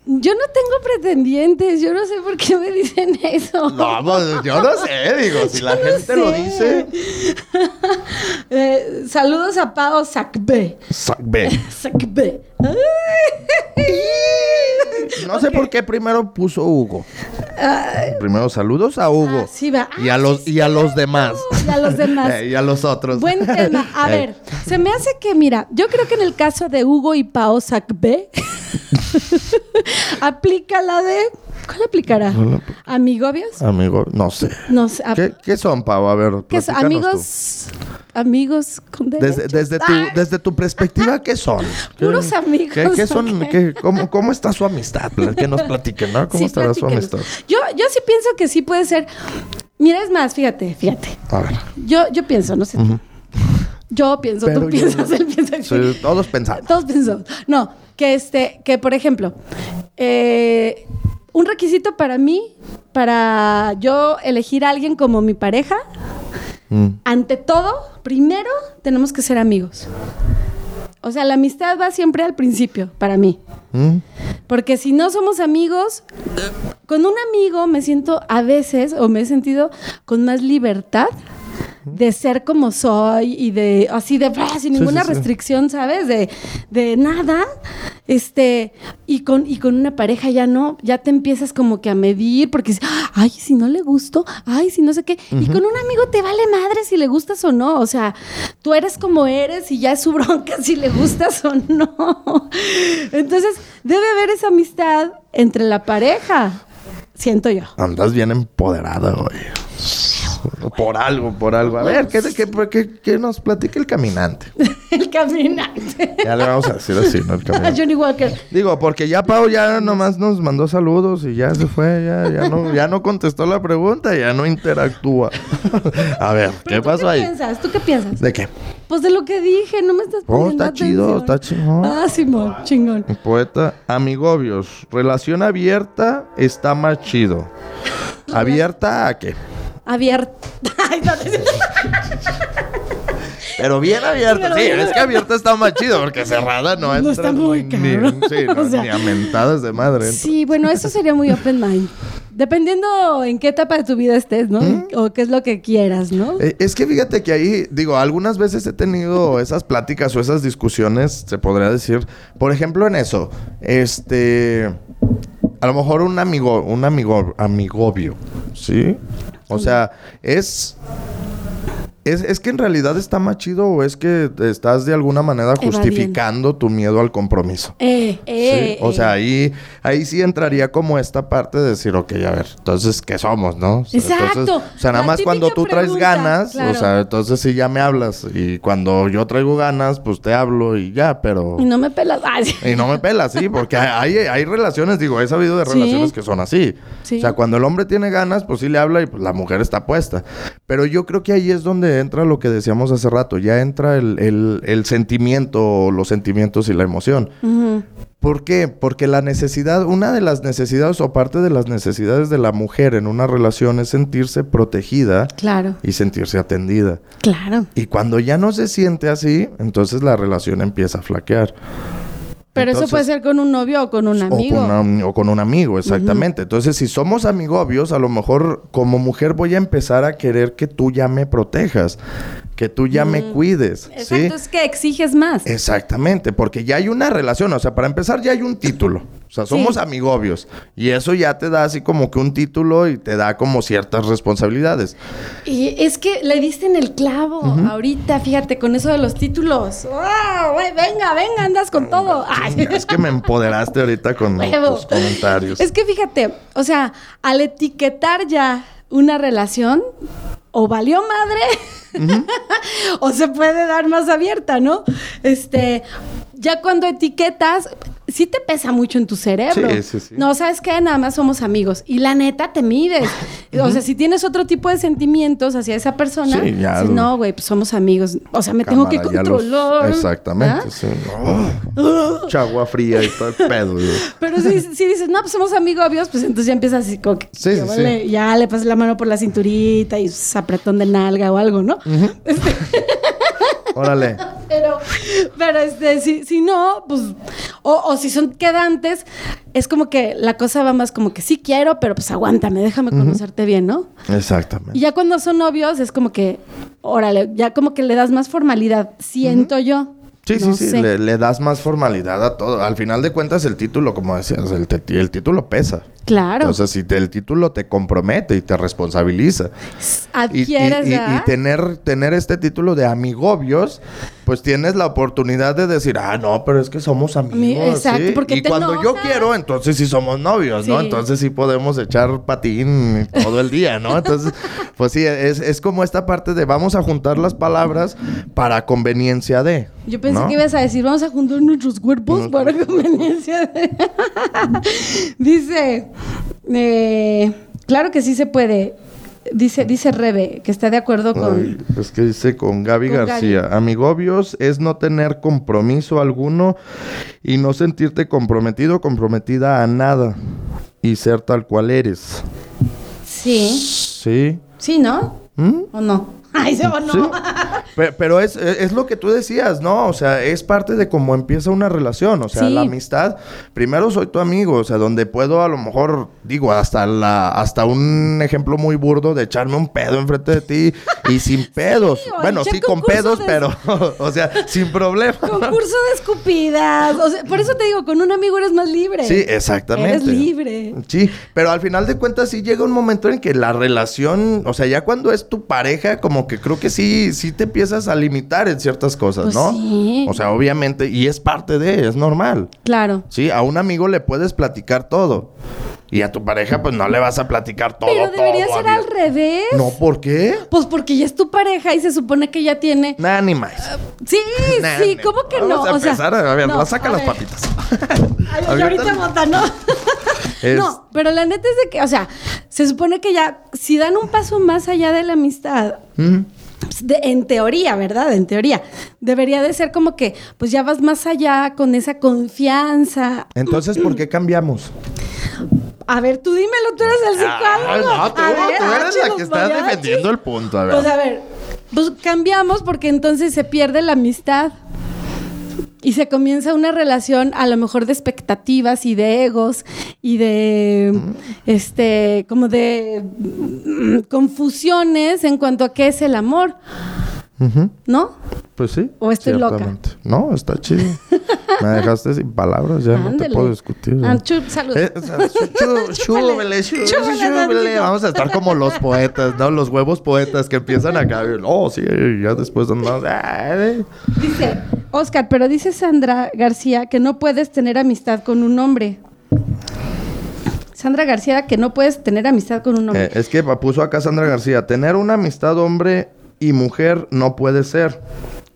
Yo no tengo pretendientes, yo no sé por qué me dicen eso. No, pues, yo no sé, digo, si la no gente lo dice. Eh, saludos a Pao Sacbe. Sac B. Sacbe. No sé por qué primero puso Hugo. Primero saludos a Hugo. Ah, sí, va. Y a Ah, los, sí, y a los demás. Y a los demás. Eh, y a los otros. Buen tema. A ver, se me hace que, mira, yo creo que en el caso de Hugo y Pao B, aplica la de. ¿Cuál aplicará? ¿Amigobios? Amigo, no sé. No sé. ¿Qué, qué son, Pau? A ver, ¿qué tú. Amigos. Amigos con. Desde, desde, tu, Ah, desde tu perspectiva, ¿qué son? ¿Qué- Puros amigos, ¿Qué, qué son? cómo, ¿Cómo está su amistad? Que nos platiquen, ¿no? ¿Cómo sí, estará su amistad? Yo, yo sí pienso que sí puede ser. Mira, es más, fíjate, fíjate. A ver. Yo, yo pienso, no sé. Yo pienso, Pero tú piensas, no- él piensa. Todos pensamos. Todos pensamos. No, que este, que por ejemplo, eh, un requisito para mí, para yo elegir a alguien como mi pareja, Mm. ante todo, primero tenemos que ser amigos. O sea, la amistad va siempre al principio, para mí. Mm. Porque si no somos amigos, con un amigo me siento a veces, o me he sentido con más libertad de ser como soy y de así de ah, sin ninguna sí, sí. restricción, ¿sabes? De, de nada. Este, y con, y con una pareja ya no, ya te empiezas como que a medir, porque dices, ay, si no le gusto, ay, si no sé qué. Y con un amigo te vale madre si le gustas o no. O sea, tú eres como eres y ya es su bronca si le gustas o no. Entonces, debe haber esa amistad entre la pareja, siento yo. Andas bien empoderada, güey. Por algo, por algo. A ver, ¿qué, qué, qué- qué nos platica el caminante? El caminante. Ya le vamos a decir así, ¿no? El caminante. Johnny Walker. Digo, porque ya Pau ya nomás nos mandó saludos y ya se fue, ya, ya no, ya no contestó la pregunta, ya no interactúa. A ver, ¿qué ¿Pero tú pasó qué ahí? piensas? ¿Tú qué piensas? ¿De qué? Pues de lo que dije, no me estás Oh, poniendo está chido, está chingón. Ah, Simón, chingón. Poeta, amigobios, relación abierta está más chido. ¿Abierta a qué? Abierta. No, Pero bien abierta, Pero sí, bien es que abierta está más chido, porque cerrada no entra. está muy ni, cabrón. sí, no, O sea, ni a mentadas de madre. entra. Sí, bueno, eso sería muy open mind. Dependiendo en qué etapa de tu vida estés, ¿no? O qué es lo que quieras, ¿no? Eh, es que fíjate que ahí, digo, algunas veces he tenido esas pláticas o esas discusiones, se podría decir. Por ejemplo, en eso, este. A lo mejor un amigo, un amigo, amigobio, ¿sí? O sea, es. Es, es que en realidad está más chido o es que estás de alguna manera justificando tu miedo al compromiso. Eh, eh, Sí, O sea, ahí, ahí sí entraría como esta parte de decir, ok, a ver, entonces, ¿qué somos, no? O sea, Exacto. entonces, o sea, nada La más cuando tú traes ganas, claro. o sea, entonces sí ya me hablas. Y cuando yo traigo ganas, pues te hablo y ya, pero... Y no me pelas. Ay, sí. Y no me pelas, sí, porque hay, hay relaciones, digo, he sabido de Sí. relaciones que son así. Sí. O sea, cuando el hombre tiene ganas, pues sí le habla y pues la mujer está puesta. Pero yo creo que ahí es donde entra lo que decíamos hace rato, ya entra el, el- el sentimiento, los sentimientos y la emoción. ¿Por qué? Porque la necesidad, una de las necesidades o parte de las necesidades de la mujer en una relación es sentirse protegida Claro, y sentirse atendida. claro. Y cuando ya no se siente así, entonces la relación empieza a flaquear. Pero eso puede ser con un novio o con un amigo. O con, una- o con un amigo, exactamente. Entonces, si somos amigobios, a lo mejor como mujer voy a empezar a querer que tú ya me protejas, que tú ya me cuides. ¿sí? Exacto, es que exiges más. Exactamente, porque ya hay una relación, o sea, para empezar ya hay un título. O sea, somos Sí. amigobios. Y eso ya te da así como que un título y te da como ciertas responsabilidades. Y es que le diste en el clavo ahorita, fíjate, con eso de los títulos. ¡Wow! venga, venga, andas con todo. Ay. Es que me empoderaste ahorita con tus comentarios. Es que fíjate, o sea, al etiquetar ya una relación, o valió madre, o se puede dar más abierta, ¿no? Este, ya cuando etiquetas, sí te pesa mucho en tu cerebro. Sí, sí, sí. No, ¿sabes qué? Nada más somos amigos. Y la neta te mides. O sea, si tienes otro tipo de sentimientos hacia esa persona, Sí, ya dices, no, güey, pues somos amigos. O sea, me tengo que los- controlar. Exactamente, ¿Ah? sí. Oh, chagua fría y todo el pedo. güey. Pero si, si dices, no, pues somos amigos pues entonces ya empiezas así como que Sí, ya, vale, le pasas la mano por la cinturita y apretón de nalga o algo, ¿no? Este, Órale. pero, pero este, si, si no, pues, o, o si son quedantes, es como que la cosa va más como que sí quiero, pero pues aguántame, déjame conocerte bien, ¿no? Exactamente. Y ya cuando son novios es como que, órale, ya como que le das más formalidad, siento yo. Sí, No sí, sí, le, le das más formalidad a todo. Al final de cuentas, el título, como decías, el, te- el título pesa. Claro. Entonces, si te- el título te compromete y te responsabiliza. Y, y- Adquieres, y- y ¿verdad? tener, tener este título de amigobios, pues tienes la oportunidad de decir, ah, no, pero es que somos amigos. Mi- exacto, ¿sí? porque y te cuando yo quiero, entonces sí somos novios, ¿no? Entonces sí podemos echar patín todo el día, ¿no? Entonces, pues sí, es, es como esta parte de vamos a juntar las palabras para conveniencia de. Yo pensé ¿no? que ibas a decir, vamos a juntar nuestros cuerpos para conveniencia. de- dice, eh, claro que sí se puede. Dice, dice Rebe, que está de acuerdo con... Ay, es que dice con Gaby Con García, amigobios es no tener compromiso alguno y no sentirte comprometido, comprometida a nada y ser tal cual eres. Sí, Sí. sí, ¿no? ¿Mm? ¿O no? Ay, se no. Sí. Pero es, es lo que tú decías, ¿no? O sea, es parte de cómo empieza una relación. O sea, Sí. la amistad, primero soy tu amigo, o sea, donde puedo a lo mejor, digo, hasta la, hasta un ejemplo muy burdo de echarme un pedo enfrente de ti y sin pedos. bueno, sí, con pedos, de- pero, o sea, sin problema. Concurso de escupidas. O sea, por eso te digo, con un amigo eres más libre. Sí, exactamente. Eres libre. Sí, pero al final de cuentas sí llega un momento en que la relación, o sea, ya cuando es tu pareja, como que creo que sí, sí te empiezas a limitar en ciertas cosas, Pues ¿no? sí. O sea, obviamente, y es parte de, es normal. Claro. Sí, a un amigo le puedes platicar todo. Y a tu pareja, pues no le vas a platicar todo. Pero debería todo ser al revés. No, ¿por qué? Pues porque ya es tu pareja y se supone que ya tiene. Nada, ni más. Sí, Nah, sí, nah. ¿cómo que Vamos no? a o sea, a ver, no, saca a las ver. patitas. Ay, y Ahorita- ahorita bota, ¿no? Es- No, pero la neta es de que, o sea, se supone que ya, si dan un paso más allá de la amistad, pues, de- en teoría, ¿verdad? En teoría, debería de ser como que, pues ya vas más allá con esa confianza. Entonces, ¿por qué cambiamos? A ver, tú dímelo, tú eres el psicólogo. Ay, no, tú, A ver, tú eres la que está defendiendo el punto. A ver. Pues a ver, pues cambiamos porque entonces se pierde la amistad. Y se comienza una relación a lo mejor de expectativas y de egos y de este como de mm, confusiones en cuanto a qué es el amor, Ujú. ¿no? Pues sí. ¿O estoy loca? No, está chido. Me dejaste sin palabras, ya no te puedo discutir. Ah. Eh, Chúbele chúbele. tantito. Vamos a estar como los poetas, ¿no? Los huevos poetas que empiezan acá. y, Oh, sí, ya después andamos. ay, Dice, Oscar, pero dice Sandra García que no puedes tener amistad con un hombre. Sandra García, que no puedes tener amistad con un hombre. Eh, es que puso acá Sandra García, tener una amistad hombre y mujer no puede ser.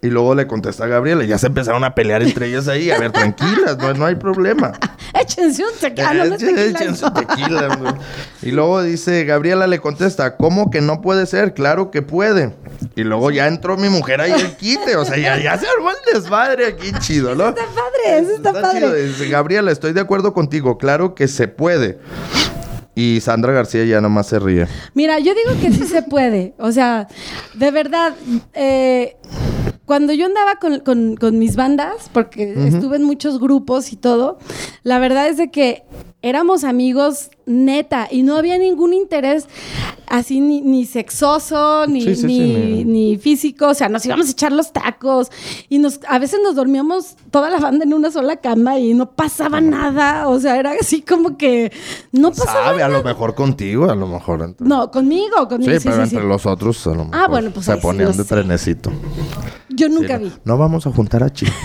Y luego le contesta a Gabriela, ya se empezaron a pelear entre ellas ahí. A ver, tranquilas, no, no hay problema. Échense un tequila. échense no. tequila. Y luego dice, Gabriela le contesta, ¿cómo que no puede ser? Claro que puede. Y luego ya entró mi mujer ahí el quite, o sea, ya, ya se armó el desmadre aquí chido, ¿no? Está padre, eso está, padre. chido. Dice, Gabriela, estoy de acuerdo contigo, claro que se puede. Y Sandra García ya nomás se ríe. Mira, yo digo que sí se puede. O sea, de verdad, eh, cuando yo andaba con, con- con mis bandas, porque estuve en muchos grupos y todo, la verdad es de que éramos amigos neta y no había ningún interés así ni, ni sexoso, ni, Sí, sí, sí, ni, ni- ni físico. O sea, nos íbamos a echar los tacos y nos, a veces nos dormíamos toda la banda en una sola cama y no pasaba nada. O sea, era así como que no pasaba Sabe, a nada. lo mejor contigo, a lo mejor. entre- No, conmigo, conmigo. Sí, Sí, pero entre los otros a lo mejor bueno, pues se ponían de sé. trenecito. Yo nunca vi. No vamos a juntar a Chi.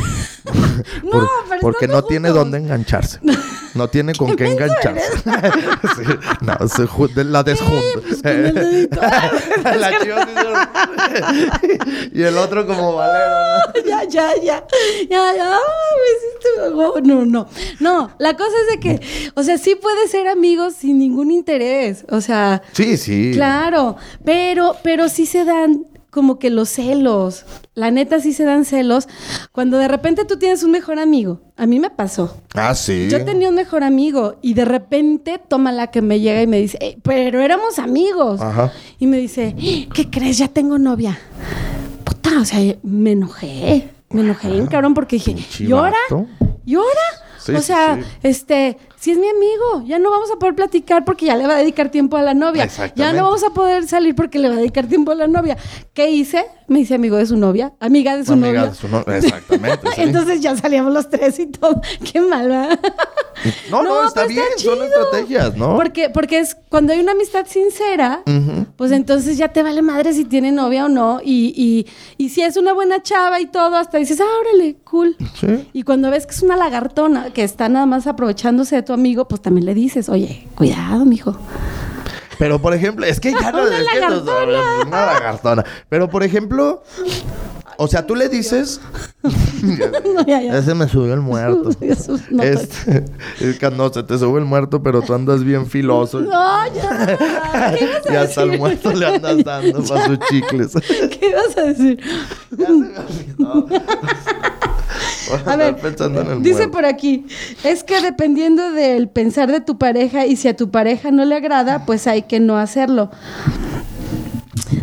No, pero porque no tiene dónde engancharse. No tiene con qué engancharse. Sí, no, se la desjunta. pues, la chiva y el otro como valero, ¿no? ya, ya, ya. Ya, ya. Hiciste- oh, No, no. No, la cosa es de que, o sea, sí puede ser amigos sin ningún interés. O sea, Sí, sí. claro. Pero, pero sí se dan como que los celos. La neta sí se dan celos. Cuando de repente tú tienes un mejor amigo. A mí me pasó. Ah, sí. Yo tenía un mejor amigo y de repente toma la que me llega y me dice, "Ey, pero éramos amigos. Ajá. Y me dice, ¿qué crees? Ya tengo novia. Puta, o sea, me enojé. Me enojé bien cabrón porque dije, ¿y ahora? ¿Y ahora? Sí, o sea, sí. este, si es mi amigo, ya no vamos a poder platicar porque ya le va a dedicar tiempo a la novia. Ya no vamos a poder salir porque le va a dedicar tiempo a la novia. ¿Qué hice? Me hice amigo de su novia, amiga de su Amiga novia. de su no- Exactamente. Entonces ya salíamos los tres y todo. Qué mal, ¿verdad? no, no, no, está bien, está son estrategias, ¿no? Porque, porque es cuando hay una amistad sincera. Pues entonces ya te vale madre si tiene novia o no. Y, y, y si es una buena chava y todo, hasta dices, ah, órale, cool. Sí. Y cuando ves que es una lagartona que está nada más aprovechándose de tu amigo, pues también le dices, oye, cuidado, mijo. Pero por ejemplo, es que ya no Una es que no- una lagartona. Pero por ejemplo, o sea, tú le dices. No, ya, ya. Ese me subió el muerto. No, Este, es que no, se te sube el muerto, pero tú andas bien filoso. No, ya. ¿Qué ibas a Y hasta decir? muerto le andas dando para sus chicles. ¿Qué ibas a decir? Ya se me olvidó. Por A andar ver, pensando en el dice muerto. por aquí, es que dependiendo del pensar de tu pareja y si a tu pareja no le agrada, pues hay que no hacerlo.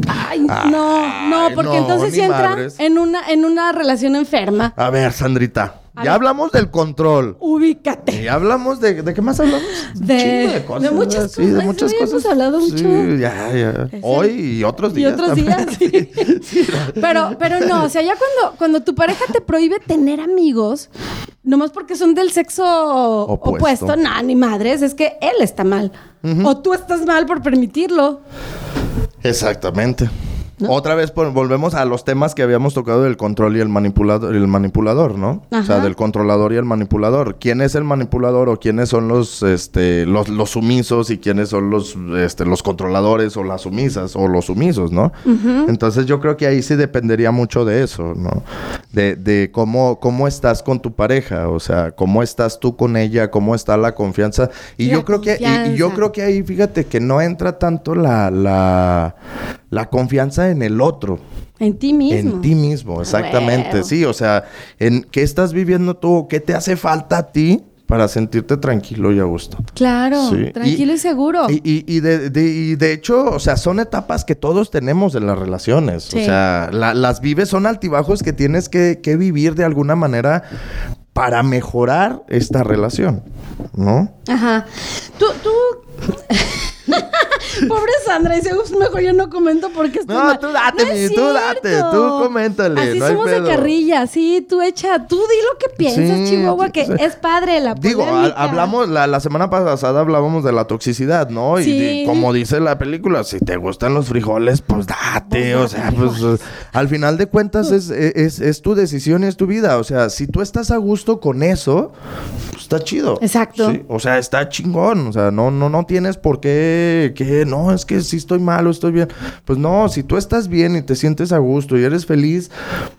Ay, no, no, porque no, entonces sí entra madres. en una, en una relación enferma. A ver, Sandrita. Ya ver. hablamos del control. Ubícate. Y hablamos de... ¿De qué más hablamos? Un De- chingo de muchas Sí, de cosas. muchas Sí, cosas. hemos hablado Sí, mucho. ya, ya. Hoy y otros Y días. otros también. días, sí. Pero, pero no, o sea, ya cuando, cuando tu pareja te prohíbe tener amigos, nomás porque son del sexo Opuesto. opuesto, no, ni madres, es que él está mal. O tú estás mal por permitirlo. Exactamente. Otra vez por- volvemos a los temas que habíamos tocado del control y el manipulador, el manipulador, ¿no? O sea, del controlador y el manipulador. ¿Quién es el manipulador o quiénes son los, este, los, los sumisos y quiénes son los, este, los controladores o las sumisas o los sumisos, ¿no? Entonces yo creo que ahí sí dependería mucho de eso, ¿no? De, de cómo, cómo estás con tu pareja, o sea, cómo estás tú con ella, cómo está la confianza. Y La yo creo que, y- y, yo creo que ahí, fíjate que no entra tanto la, la, la confianza en el otro. En ti mismo. En ti mismo, exactamente. Huevo. Sí, o sea, en qué estás viviendo tú, qué te hace falta a ti para sentirte tranquilo y a gusto. Claro, Sí. tranquilo y, seguro. Y, y- y de, de- y de hecho, o sea, son etapas que todos tenemos en las relaciones. Sí. O sea, la- las vives, son altibajos que tienes que, que vivir de alguna manera para mejorar esta relación, ¿no? Ajá. Tú, tú. Pobre Sandra, dice, "Ups, mejor yo no comento porque estoy No, mal". tú date, mi, tú date, tú coméntale, Así no somos de carrilla, sí, tú echa, tú di lo que piensas, Sí, Chihuahua, sí, que sí. es padre la Digo, hablamos, la, la semana pasada hablábamos de la toxicidad, ¿no? Y Sí. de- como dice la película, si te gustan los frijoles, pues date. Pues o sea, pues frijoles. eh, al final de cuentas es, es, es tu decisión y es tu vida. O sea, si tú estás a gusto con eso, pues está chido. Exacto. O sea, está chingón. O sea, no, no, no tienes por qué, que no, es que si estoy mal o estoy bien. Pues no, si tú estás bien y te sientes a gusto y eres feliz,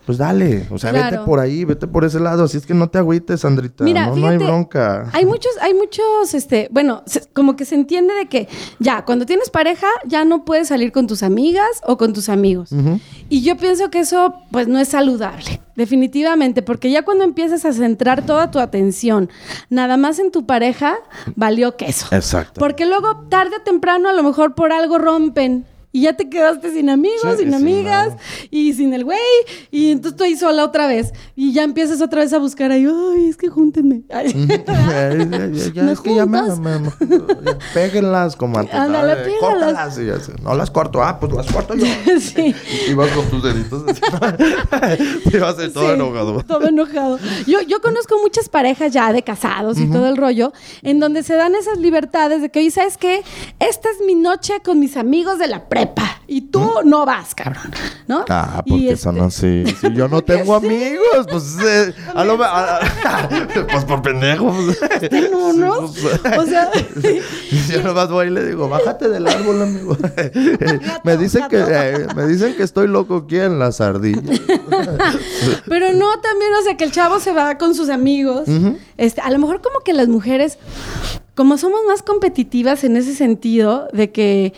pues dale. O sea, vete por ahí, vete por ese lado. Así es que no te agüites, Sandrita. Mira, no, no hay bronca. Hay muchos, hay muchos, este, bueno, como que se entiende de que ya, cuando tienes pareja, ya no puedes salir con tus amigas o con tus amigos. Y yo pienso que eso, pues, no es saludable, definitivamente, porque ya cuando empiezas a centrar toda tu atención nada más en tu pareja, valió queso. Exacto. Porque luego, tarde o temprano, a lo mejor por algo rompen. Y ya te quedaste sin amigos, Sí, sin sí, amigas, no. y sin el güey. Y entonces estoy sola otra vez. Y ya empiezas otra vez a buscar ahí, ay, es que júntenme. Ay. ya, ya, ya, ya, ¿Me es que ya me, me- me- péguenlas como antes. Ándale, pégalas. Córtalas y No las corto. Ah, pues las corto yo. sí. Y vas con tus deditos así. Te vas a todo Sí, enojado. Todo enojado. Yo, yo conozco muchas parejas ya de casados y todo el rollo, en donde se dan esas libertades de que, oye, ¿sabes qué? Esta es mi noche con mis amigos de la prepa y tú no vas, cabrón. ¿No? Ah, porque este- son así. Si yo no tengo amigos, pues. eh, a lo a- pues por pendejo. pues. ¿Tienen unos? Sí, pues, O sea, yo nomás voy y le digo, bájate del árbol, amigo. me dicen que eh, me dicen que estoy loco aquí en las ardillas. Pero no también, o sea, que el chavo se va con sus amigos. este, a lo mejor como que las mujeres, como somos más competitivas en ese sentido, de que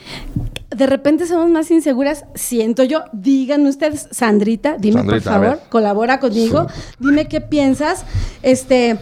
de repente somos más inseguras, siento yo, díganme ustedes, Sandrita, dime Sandrita, por favor, colabora conmigo, dime qué piensas, este,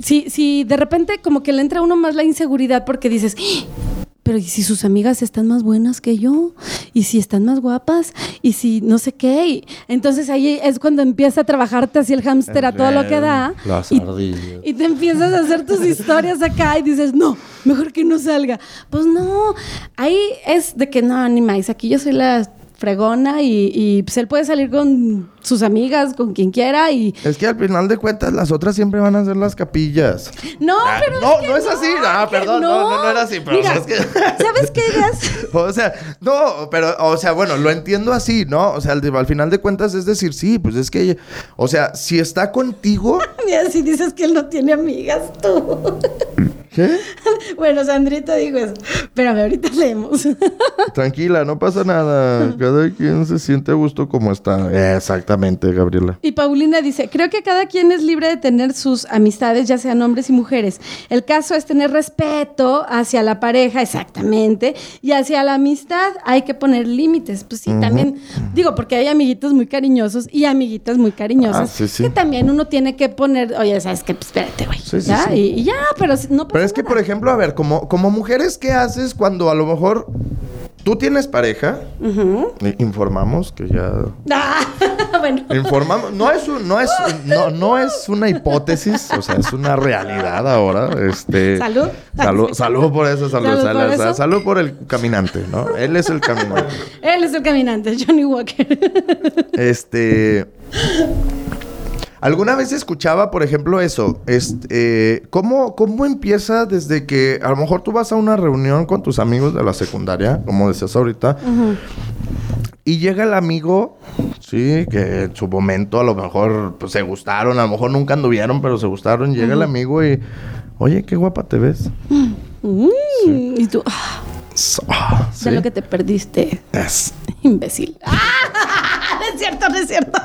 si, si de repente como que le entra a uno más la inseguridad porque dices, "¡Ah! Pero ¿y si sus amigas están más buenas que yo? ¿Y si están más guapas? ¿Y si no sé qué? Y entonces ahí es cuando empieza a trabajarte así el hámster a todo lo que da. Las y, ardillas. y te empiezas a hacer tus historias acá y dices, no, mejor que no salga. Pues no, ahí es de que no, ni más, aquí yo soy la fregona y, y, pues él puede salir con sus amigas, con quien quiera y... Es que al final de cuentas las otras siempre van a ser las capillas. No, Ah, pero no, es que no es así. Ah, perdón, no, no, no era así, pero Mira, es que- ¿sabes qué ideas? O sea, no, pero, o sea, bueno, lo entiendo así, ¿no? O sea, al, al final de cuentas es decir, sí, pues es que, o sea, si está contigo, Y así dices que él no tiene amigas tú. ¿Qué? bueno, Sandrita dijo eso. Espérame, ahorita leemos. Tranquila, no pasa nada. Cada quien se siente a gusto como está. Exactamente, Gabriela. Y Paulina dice, creo que cada quien es libre de tener sus amistades, ya sean hombres y mujeres. El caso es tener respeto hacia la pareja, exactamente, y hacia la amistad hay que poner límites. Pues sí, también, digo, porque hay amiguitos muy cariñosos y amiguitas muy cariñosas, Ah, sí, sí. que también uno tiene que poner, oye, ¿sabes qué? Pues espérate, güey. Sí, sí, ya. Y, y ya, pero no pasa es que, por ejemplo, a ver, como, como mujeres, ¿qué haces cuando a lo mejor tú tienes pareja? Informamos que ya... Ah, bueno. Informamos, no es un- no es no, no es una hipótesis, o sea, es una realidad ahora. Este Salud. Salud, salud por eso, salud, Salud salud, por eso. salud por el caminante, ¿no? Él es el caminante. Él es el caminante, Johnny Walker. Este. ¿Alguna vez escuchaba, por ejemplo, eso? Este, eh, ¿cómo, ¿Cómo empieza desde que a lo mejor tú vas a una reunión con tus amigos de la secundaria, como decías ahorita, y llega el amigo, sí, que en su momento a lo mejor pues, se gustaron, a lo mejor nunca anduvieron, pero se gustaron, llega el amigo y, oye, qué guapa te ves. Mm, Y tú, ah, Ah, de ¿sí? lo que te perdiste, Es- imbécil. ¡Ah! No es cierto, no es cierto.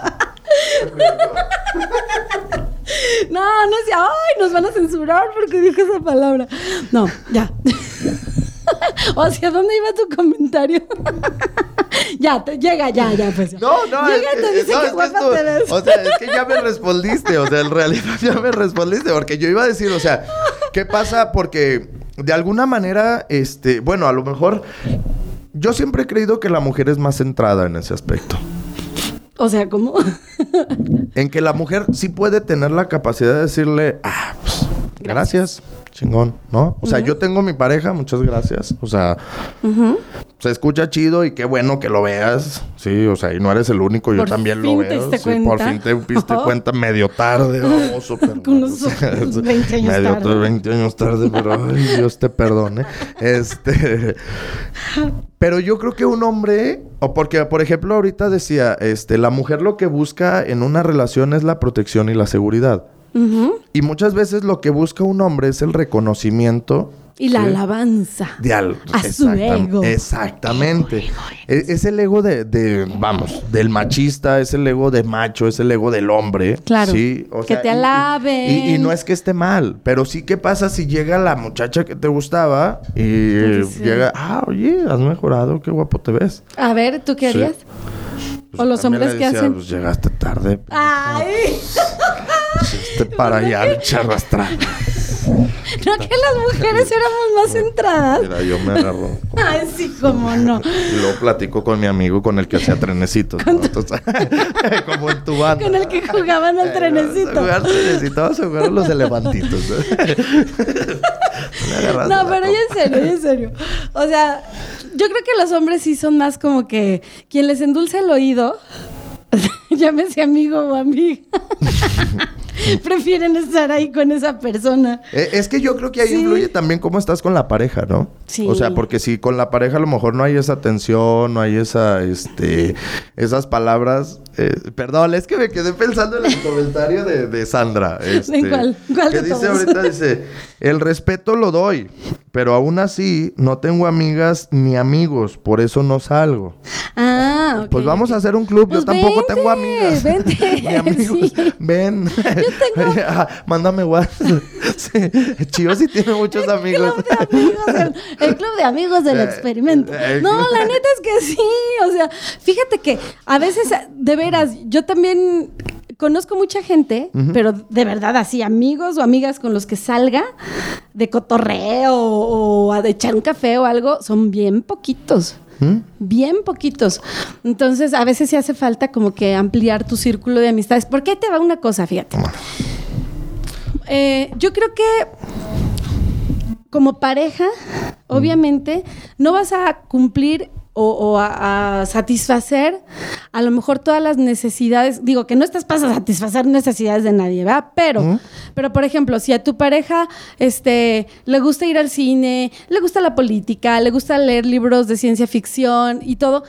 No, no es ay, nos van a censurar porque dije esa palabra. No, ya. O hacia dónde iba tu comentario? ya, te- llega, ya, ya, pues. ya. No, no, Llega y te dice no, que es guapa te ves. o sea, es que ya me respondiste, o sea, en realidad ya me respondiste, porque yo iba a decir, o sea, ¿qué pasa? Porque de alguna manera, este, bueno, a lo mejor yo siempre he creído que la mujer es más centrada en ese aspecto. O sea, ¿cómo? En que la mujer sí puede tener la capacidad de decirle, ah, pues, gracias, chingón, ¿no? O sea, yo tengo mi pareja, muchas gracias. O sea, se escucha chido y qué bueno que lo veas. Sí, o sea, y no eres el único, yo Por también lo te veo. diste Sí, por fin te diste Oh. cuenta medio tarde, baboso, pero Unos o sea, 20 años medio tarde. 20 años tarde, pero ay, Dios te perdone. Este, pero yo creo que un hombre, o porque, por ejemplo, ahorita decía, este, la mujer lo que busca en una relación es la protección y la seguridad. Y muchas veces lo que busca un hombre es el reconocimiento. Y la ¿sí? alabanza. De al- A su ego. Exactamente. Es, es el ego de, de, vamos, del machista, es el ego de macho, es el ego del hombre. Claro. Sí. o Que te y- y- alaben. Y, y no es que esté mal, pero sí qué pasa si llega la muchacha que te gustaba y llega, ah, oye, has mejorado, qué guapo te ves. A ver, ¿tú qué Sí. harías? Pues ¿O los hombres decía, hacen? Pues llegaste tarde. Ay, Este para allá, pinche arrastrado. no que las mujeres éramos más centradas. Mira, yo me agarro. Ay, sí, cómo no. Luego platico con mi amigo con el que hacía trenecitos. ¿no? Entonces, como en tu banda. Con el que jugaban al Eh, trenecito. Jugar trenecito, vamos a jugar a los elefantitos. Agarras No, pero ya en serio, ya en serio. O sea, yo creo que los hombres sí son más como que quien les endulce el oído, llámese amigo o amiga, prefieren estar ahí con esa persona. Eh, es que yo creo que ahí Sí. influye también cómo estás con la pareja, ¿no? Sí. O sea, porque si con la pareja a lo mejor no hay esa tensión, no hay esa, este, esas palabras. eh, perdón, es que me quedé pensando en el comentario de, de Sandra. Este, cuál? ¿Cuál que de dice todos? ahorita, dice, el respeto lo doy, pero aún así no tengo amigas ni amigos, por eso no salgo. Ah, ok. Pues vamos a hacer un club. Pues Yo tampoco vente, tengo amigas. vente, Ni amigos. sí. Ven. tengo- Ah, Mándame WhatsApp. Sí. Chío sí tiene muchos amigos. Club de amigos del- el club de amigos del Eh, experimento. eh, No, la neta es que sí. O sea, fíjate que a veces, de veras, yo también conozco mucha gente, pero de verdad así, amigos o amigas con los que salga de cotorreo o, a de echar un café o algo, son bien poquitos. Bien poquitos. Entonces, a veces sí hace falta como que ampliar tu círculo de amistades. ¿Por qué te va una cosa? Fíjate. Eh, yo creo que como pareja, obviamente, no vas a cumplir o, a, satisfacer a lo mejor todas las necesidades. Digo que no estás para satisfacer necesidades de nadie, ¿verdad? Pero, pero por ejemplo, si a tu pareja este, le gusta ir al cine, le gusta la política, le gusta leer libros de ciencia ficción y todo,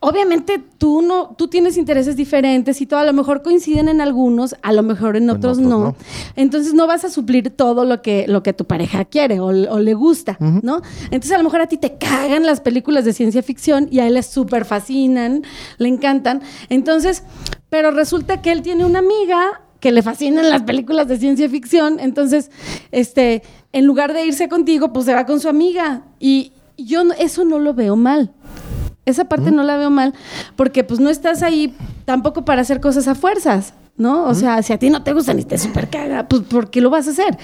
obviamente tú no, tú tienes intereses diferentes y todo, a lo mejor coinciden en algunos, a lo mejor en otros, no. Entonces no vas a suplir todo lo que, lo que tu pareja quiere o, le gusta, ¿no? Entonces a lo mejor a ti te cagan las películas de ciencia ficción y a él les súper fascinan, le encantan. Entonces, pero resulta que él tiene una amiga que le fascinan las películas de ciencia ficción, entonces, este, en lugar de irse contigo, pues se va con su amiga y yo eso no lo veo mal. Esa parte no la veo mal, porque pues no estás ahí tampoco para hacer cosas a fuerzas, ¿no? O sea, si a ti no te gusta ni te super caga, pues ¿por qué lo vas a hacer?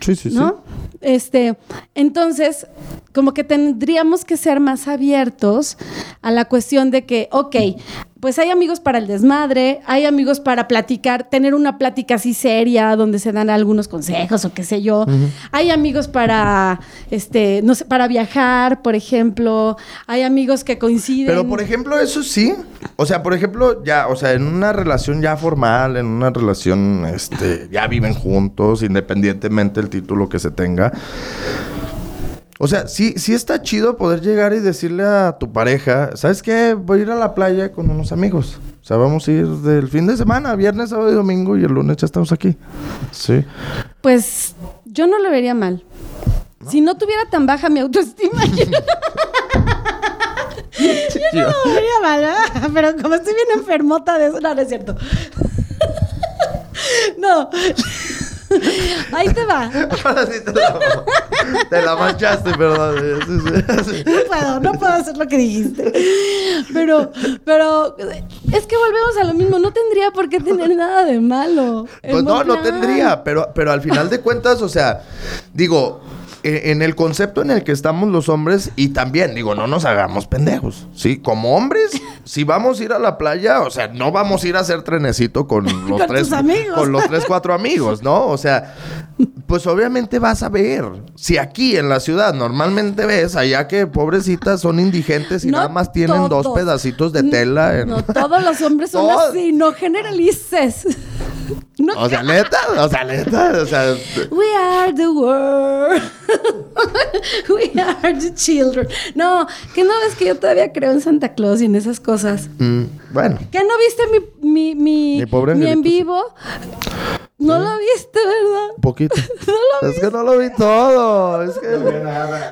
Sí, sí, ¿no? Este, entonces, como que tendríamos que ser más abiertos a la cuestión de que, ok, pues hay amigos para el desmadre, hay amigos para platicar, tener una plática así seria donde se dan algunos consejos o qué sé yo. Hay amigos para, este, no sé, para viajar, por ejemplo. Hay amigos que coinciden. Pero, por ejemplo, eso sí. O sea, por ejemplo, ya, o sea, en una relación ya formal, en una relación, este, ya viven juntos, independientemente del título que se tenga. O sea, sí, sí está chido poder llegar y decirle a tu pareja, ¿sabes qué? Voy a ir a la playa con unos amigos. O sea, vamos a ir del fin de semana, viernes, sábado y domingo, y el lunes ya estamos aquí. Sí. Pues yo no lo vería mal. Si no tuviera tan baja mi autoestima. yo no lo vería mal, ¿eh? pero como estoy bien enfermota de eso, no, no es cierto. no. Ahí te va. Ahora sí te la, te la manchaste, perdón. No puedo, no puedo hacer lo que dijiste. Pero, pero es que volvemos a lo mismo. No tendría por qué tener nada de malo. Pues no, no tendría, pero, pero al final de cuentas, o sea, digo, eh, en el concepto en el que estamos los hombres, y también, digo, no nos hagamos pendejos, ¿sí? Como hombres, si vamos a ir a la playa, o sea, no vamos a ir a hacer trenecito con los tres amigos. con los tres, cuatro amigos, ¿no? O sea, pues obviamente vas a ver. Si aquí en la ciudad normalmente ves allá que pobrecitas son indigentes y nada más tienen dos pedacitos de tela. No, todos los hombres son así, no generalices. O sea, neta, o sea, neta, o sea. We are the world. We are the children. No, que no ves que yo todavía creo en Santa Claus y en esas cosas. Mm, bueno. ¿Que no viste mi, mi, mi, mi en vivo? No lo viste, ¿verdad? Un poquito. no lo es que no lo vi todo. Es que...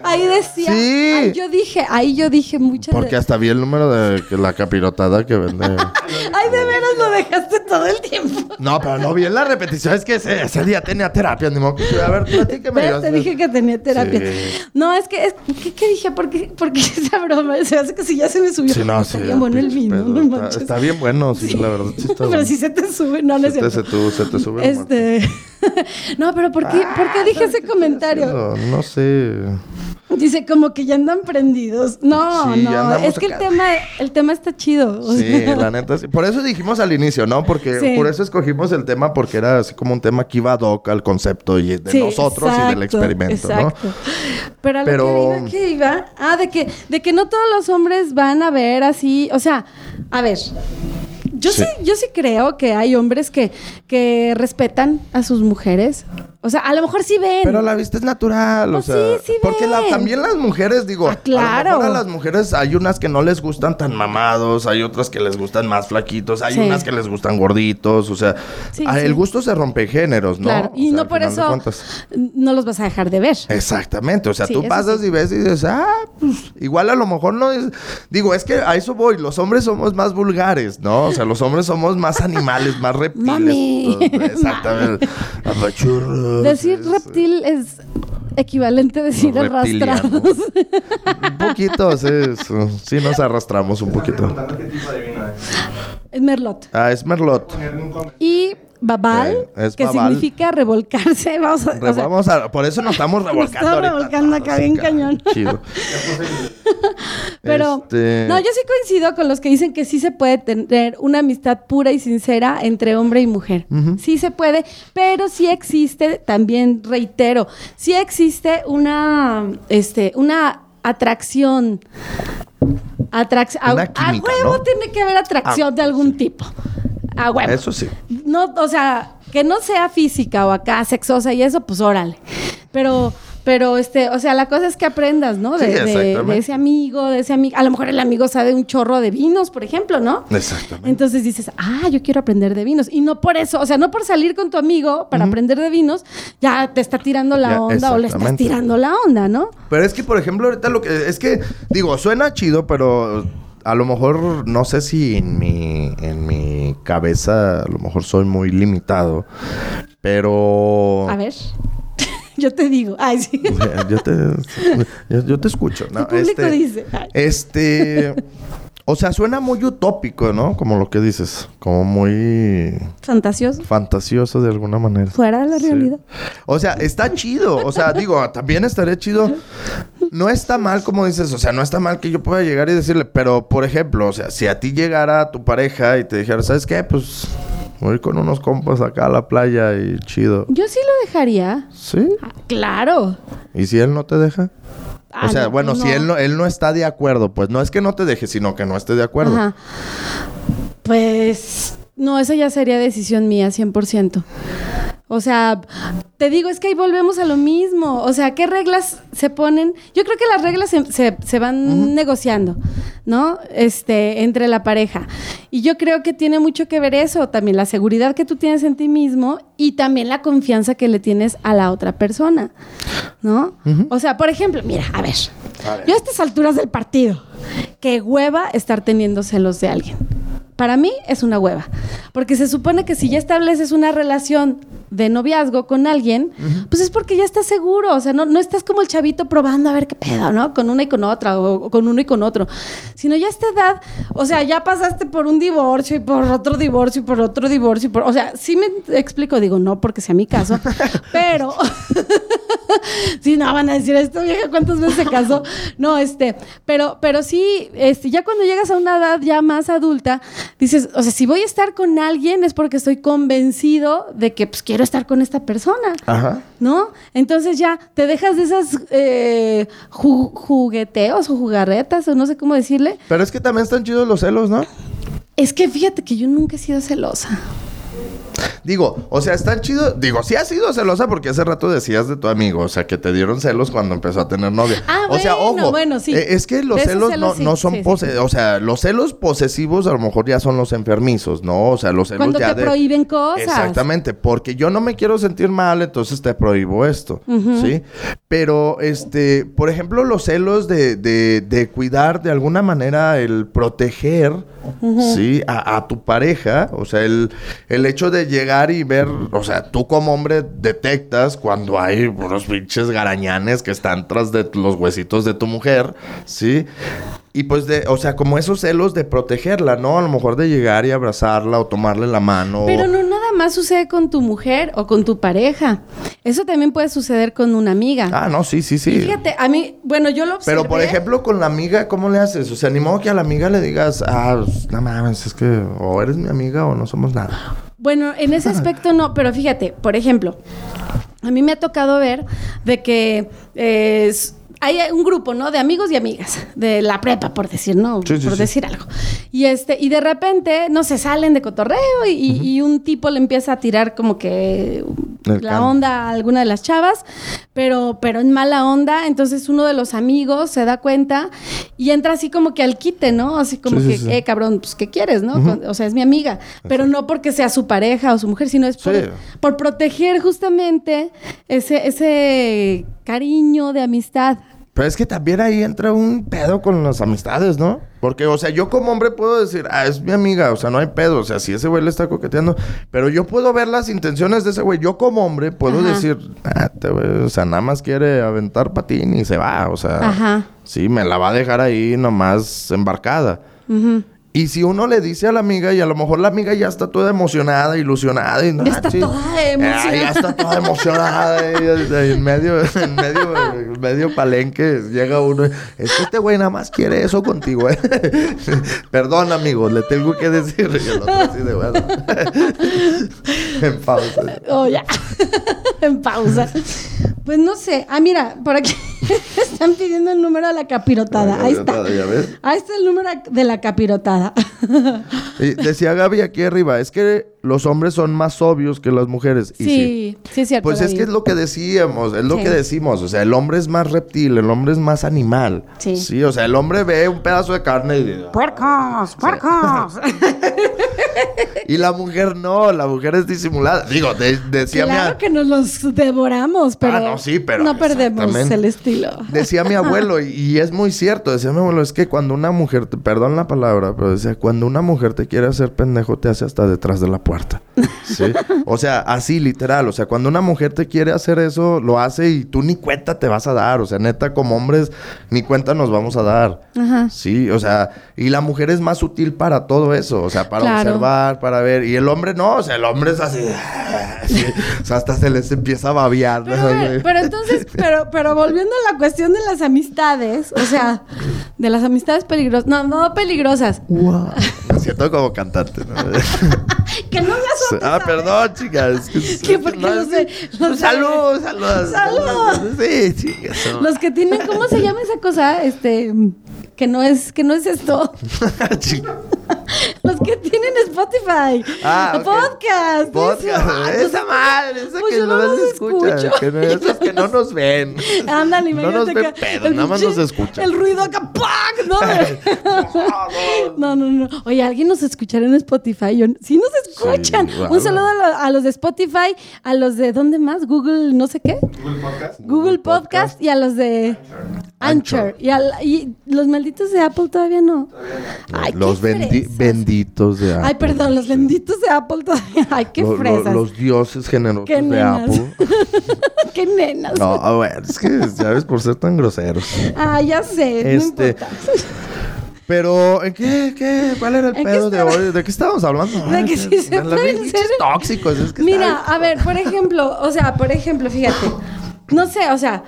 Ahí decía. Sí. Ahí yo dije, ahí yo dije muchas Porque hasta vi el número de la capirotada que vende. Ay, de veras lo dejaste todo el tiempo. No, pero no vi en la repetición. Es que ese, día tenía terapia. Ni modo A ver, platíqueme. Te dije que tenía terapia. No, es que. Es, ¿qué, dije? ¿Por qué, ¿Por qué esa broma? Se hace que si ya se me subió. Sí, no, está bien bueno el vino. No está, bien bueno, sí, la verdad. Sí pero si se te sube, no, no es cierto. Se, se te sube. Este. no, pero ¿por qué, ¿por qué dije ese comentario? No, sé. Dice como que ya andan prendidos. No, no, es que el tema, el tema está chido. Sí, la neta sí. Por eso dijimos al inicio, ¿no? Porque por eso escogimos el tema, porque era así como un tema que iba doc al concepto y de nosotros y del experimento, exacto. Pero a lo que iba, ¿qué iba? Ah, de que, de que no todos los hombres van a ver así. O sea, a ver. Yo sí. yo sí creo que hay hombres que, que respetan a sus mujeres. O sea, a lo mejor sí ven. Pero la vista es natural, o pues sea. Sí, sí porque también las mujeres, digo, claro. a lo mejor a las mujeres hay unas que no les gustan tan mamados, hay otras que les gustan más flaquitos, hay unas que les gustan gorditos, o sea, el gusto se rompe géneros, ¿no? Claro, y no por eso no los vas a dejar de ver. Exactamente, o sea, tú pasas y ves y dices, ah, pues igual a lo mejor no es, digo, es que a eso voy, los hombres somos más vulgares, ¿no? O sea, los hombres somos más animales, más reptiles. Mami. Exactamente. Decir reptil es equivalente a decir arrastrados. un poquito, sí, sí, nos arrastramos un poquito. Es merlot. Ah, es merlot. Y babal, Eh, que babal. significa revolcarse. Vamos a, Re- o sea, vamos a- por eso nos estamos revolcando estamos ahorita. revolcando acá bien ca- cañón. Chido. Pero, Este- no, yo sí coincido con los que dicen que sí se puede tener una amistad pura y sincera entre hombre y mujer. Sí se puede, pero sí existe, también reitero, sí existe una, este, una atracción. Atracción. A, huevo ¿no? tiene que haber atracción Ah, de algún tipo. A huevo. Eso sí. No, o sea, que no sea física o acá sexosa y eso, pues órale. Pero, pero este, o sea, la cosa es que aprendas, ¿no? De, Sí, de- exactamente. de ese amigo, de ese amigo. A lo mejor el amigo sabe un chorro de vinos, por ejemplo, ¿no? Exactamente. Entonces dices, ah, yo quiero aprender de vinos. Y no por eso, o sea, no por salir con tu amigo para aprender de vinos, ya te está tirando la Ya, onda o le estás tirando la onda, ¿no? Pero es que, por ejemplo, ahorita lo que... Es que, digo, suena chido, pero... A lo mejor, no sé si en mi, en mi cabeza, a lo mejor soy muy limitado, pero... A ver. yo te digo. Ay, sí. Yo te, yo, yo te escucho. ¿no? El público Este, dice. Ay. Este... O sea, suena muy utópico, ¿no? Como lo que dices. Como muy Fantasioso. fantasioso de alguna manera. Fuera de la Sí. realidad. O sea, está chido. O sea, digo, también estaría chido. No está mal, como dices. O sea, no está mal que yo pueda llegar y decirle. Pero, por ejemplo, o sea, si a ti llegara tu pareja y te dijera, ¿sabes qué? Pues voy con unos compas acá a la playa y chido. Yo sí lo dejaría. ¿Sí? Ah, claro. ¿Y si él no te deja? Ah, o sea, no, bueno, no. si él no, él no está de acuerdo, pues no es que no te deje, sino que no esté de acuerdo. Ajá. Pues no, esa ya sería decisión mía, 100%. O sea, te digo, es que ahí volvemos a lo mismo. O sea, ¿qué reglas se ponen? Yo creo que las reglas se, se- se van negociando, ¿no? Este, entre la pareja. Y yo creo que tiene mucho que ver eso, también la seguridad que tú tienes en ti mismo y también la confianza que le tienes a la otra persona, ¿no? O sea, por ejemplo, mira, a ver, yo a estas alturas del partido, qué hueva estar teniendo celos de alguien. Para mí es una hueva. Porque se supone que si ya estableces una relación de noviazgo con alguien, pues es porque ya estás seguro. O sea, no, no estás como el chavito probando a ver qué pedo, ¿no? Con una y con otra, o, o con uno y con otro. Sino ya a esta edad, o sea, ya pasaste por un divorcio y por otro divorcio y por otro divorcio. Y por, o sea, sí me explico, digo, no porque sea mi caso, pero. si no van a decir esto, vieja, ¿cuántas veces se casó? No, este, pero, pero sí, este, ya cuando llegas a una edad ya más adulta, dices, o sea, si voy a estar con alguien es porque estoy convencido de que pues quiero estar con esta persona. Ajá. ¿No? Entonces ya te dejas de esas eh, ju- jugueteos o jugarretas o no sé cómo decirle. Pero es que también están chidos los celos, ¿no? Es que fíjate que yo nunca he sido celosa. Digo, o sea, están chidos. Digo, sí has sido celosa porque hace rato decías de tu amigo, o sea, que te dieron celos cuando empezó a tener novia. Ah, o sea, bueno, ojo. bueno, sí. eh, es que los celos, celos no, sí, no son sí, sí. pose- O sea, los celos posesivos a lo mejor ya son los enfermizos, ¿no? O sea, los celos Cuando ya te de- prohíben cosas. Exactamente, porque yo no me quiero sentir mal, entonces te prohíbo esto, ¿sí? Pero, este, por ejemplo, los celos de, de, de cuidar de alguna manera el proteger, ¿sí? A, a tu pareja, o sea, el, el hecho de llegar y ver, o sea, tú como hombre detectas cuando hay unos pinches garañanes que están tras de los huesitos de tu mujer, ¿sí? Y pues de, o sea, como esos celos de protegerla, ¿no? A lo mejor de llegar y abrazarla o tomarle la mano. Pero no nada más sucede con tu mujer o con tu pareja. Eso también puede suceder con una amiga. Ah, no, sí, sí, Y sí. fíjate, a mí, bueno, yo lo observé. Pero por ejemplo, con la amiga, ¿cómo le haces? O sea, ni modo que a la amiga le digas, ah, pues, no mames, es que o eres mi amiga o no somos nada. Bueno, en ese aspecto no, pero fíjate, por ejemplo, a mí me ha tocado ver de que eh, s- hay un grupo, ¿no? De amigos y amigas, de la prepa, por decir, ¿no? Sí, sí, por sí. decir algo. Y este, y de repente, no se salen de cotorreo y, y- y un tipo le empieza a tirar como que El la onda a alguna de las chavas, pero, pero en mala onda. Entonces uno de los amigos se da cuenta y entra así como que al quite, ¿no? Así como que, eh, cabrón, pues, ¿qué quieres, no? O sea, es mi amiga. Pero no porque sea su pareja o su mujer, sino es por, por proteger justamente ese, ese cariño de amistad. Pero es que también ahí entra un pedo con las amistades, ¿no? Porque, o sea, yo como hombre puedo decir, ah, es mi amiga, o sea, no hay pedo, o sea, si ese güey le está coqueteando, pero yo puedo ver las intenciones de ese güey. Yo como hombre puedo Ajá. decir, ah, te o sea, nada más quiere aventar patín y se va, o sea, Ajá. sí, me la va a dejar ahí nomás embarcada. Ujú. Y si uno le dice a la amiga y a lo mejor la amiga ya está toda emocionada, ilusionada y está sí. toda Ah, emocionada. ya está toda emocionada y, y en medio en medio en medio palenque llega uno, es que este güey nada más quiere eso contigo. ¿eh? Perdón, amigo, le tengo que decir y el otro así de bueno. en pausa. Oh, ya. en pausa. Pues no sé. Ah, mira, por aquí están pidiendo el número de la capirotada. Ahí está. ¿Ya ves? Ahí está el número de la capirotada. Y decía Gaby aquí arriba, es que los hombres son más obvios que las mujeres. Y sí, sí, es cierto. Pues es que es lo que decíamos, es lo Sí. que decimos. O sea, el hombre es más reptil, el hombre es más animal. Sí. o sea, el hombre ve un pedazo de carne y dice, ¡Puercos! ¡Puercos! Y la mujer no, la mujer es disimulada. Digo, de- decía mi claro que nos los devoramos, pero, Ah, no, sí, pero no perdemos el estilo. Decía mi abuelo, y, y es muy cierto, decía mi abuelo, es que cuando una mujer, te, perdón la palabra, pero decía, cuando una mujer te quiere hacer pendejo, te hace hasta detrás de la puerta. ¿Sí? O sea, así literal, o sea, cuando una mujer te quiere hacer eso, lo hace y tú ni cuenta te vas a dar, o sea, neta, como hombres, ni cuenta nos vamos a dar. Ajá. Sí, o sea, y la mujer es más útil para todo eso, o sea, para Claro. observar, para ver, y el hombre no, o sea, el hombre es así, así, o sea, hasta se les empieza a babear. pero entonces, pero, pero volviendo a la cuestión de las amistades, o sea, de las amistades peligrosas, no, no peligrosas, Wow. Me siento como cantante. ¿no? que no otras. ah, perdón, chicas. Que porque no, los de- los salud, salud. Salud. Sí, chicas. Los que tienen, ¿cómo se llama esa cosa? Este, que no es, que no es esto. Los que tienen Spotify. Ah. Podcast. Podcast. eso. Ah, Esa pues, madre, esa pues que no no los escucha. escucho. Que no, esos que no nos ven. Ándale, No imagínate nos ven pedo, nada más nos escuchan. El ruido acá, ¡pac! ¿no? no, no, no. Oye, ¿alguien nos escuchará en Spotify? Yo- sí nos escuchan. Sí, Un saludo a, lo- a los de Spotify, a los de, ¿dónde más? Google, no sé qué. Google Podcast. Google Podcast y a los de Anchor. Anchor. Y, al- y los malditos de Apple todavía no. Ay, qué Los bendi- benditos de Apple. Ay, perdón, los benditos de Apple todavía. Ay, qué Lo- los dioses generosos Qué de nenas. Apple. qué nenas. No, a ver, es que ya ves por ser tan groseros. Ah, ya sé. Este, No importa. Pero, ¿en qué, qué? ¿Cuál era el ¿En qué pedo de hoy? ¿De qué estábamos hablando? De Ay, que sí se pueden ser- tóxicos. Es que Mira, está- a ver, por ejemplo, o sea, por ejemplo, fíjate. No sé, o sea,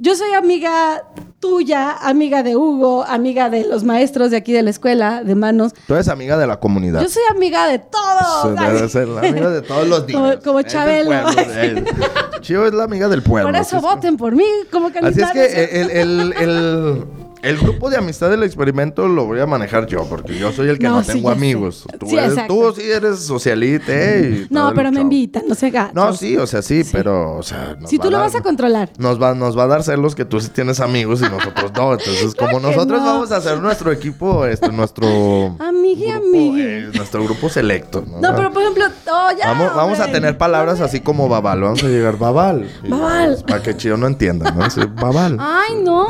yo soy amiga tuya, amiga de Hugo, amiga de los maestros de aquí de la escuela, de manos. Tú eres amiga de la comunidad. Yo soy amiga de todos. Debe ser la amiga de todos los Como- niños. como del Chabelo. Chío es la amiga del pueblo. Por eso voten por mí como Así es que el, el, el, el grupo de amistad del experimento lo voy a manejar yo, porque yo soy el que no, No, sí, tengo amigos. Tú, Sí, eres, tú sí eres socialite y todo No, pero me invitan, no sé gatos. No, sí, o sea, sí, pero, o sea... Si tú lo dar- vas a controlar. Nos va, nos va a dar celos que tú sí tienes amigos y nosotros no. Entonces, como Claro nosotros no. vamos a hacer nuestro equipo, este, nuestro... Amigui, amigui. eh, nuestro grupo selecto. ¿no? No, pero por ejemplo, oh, ya, Vamos, vamos a tener palabras así como babal. Vamos a llegar babal. Babal. ya, Para que Chío no entienda, ¿no? Babal. Ay, no.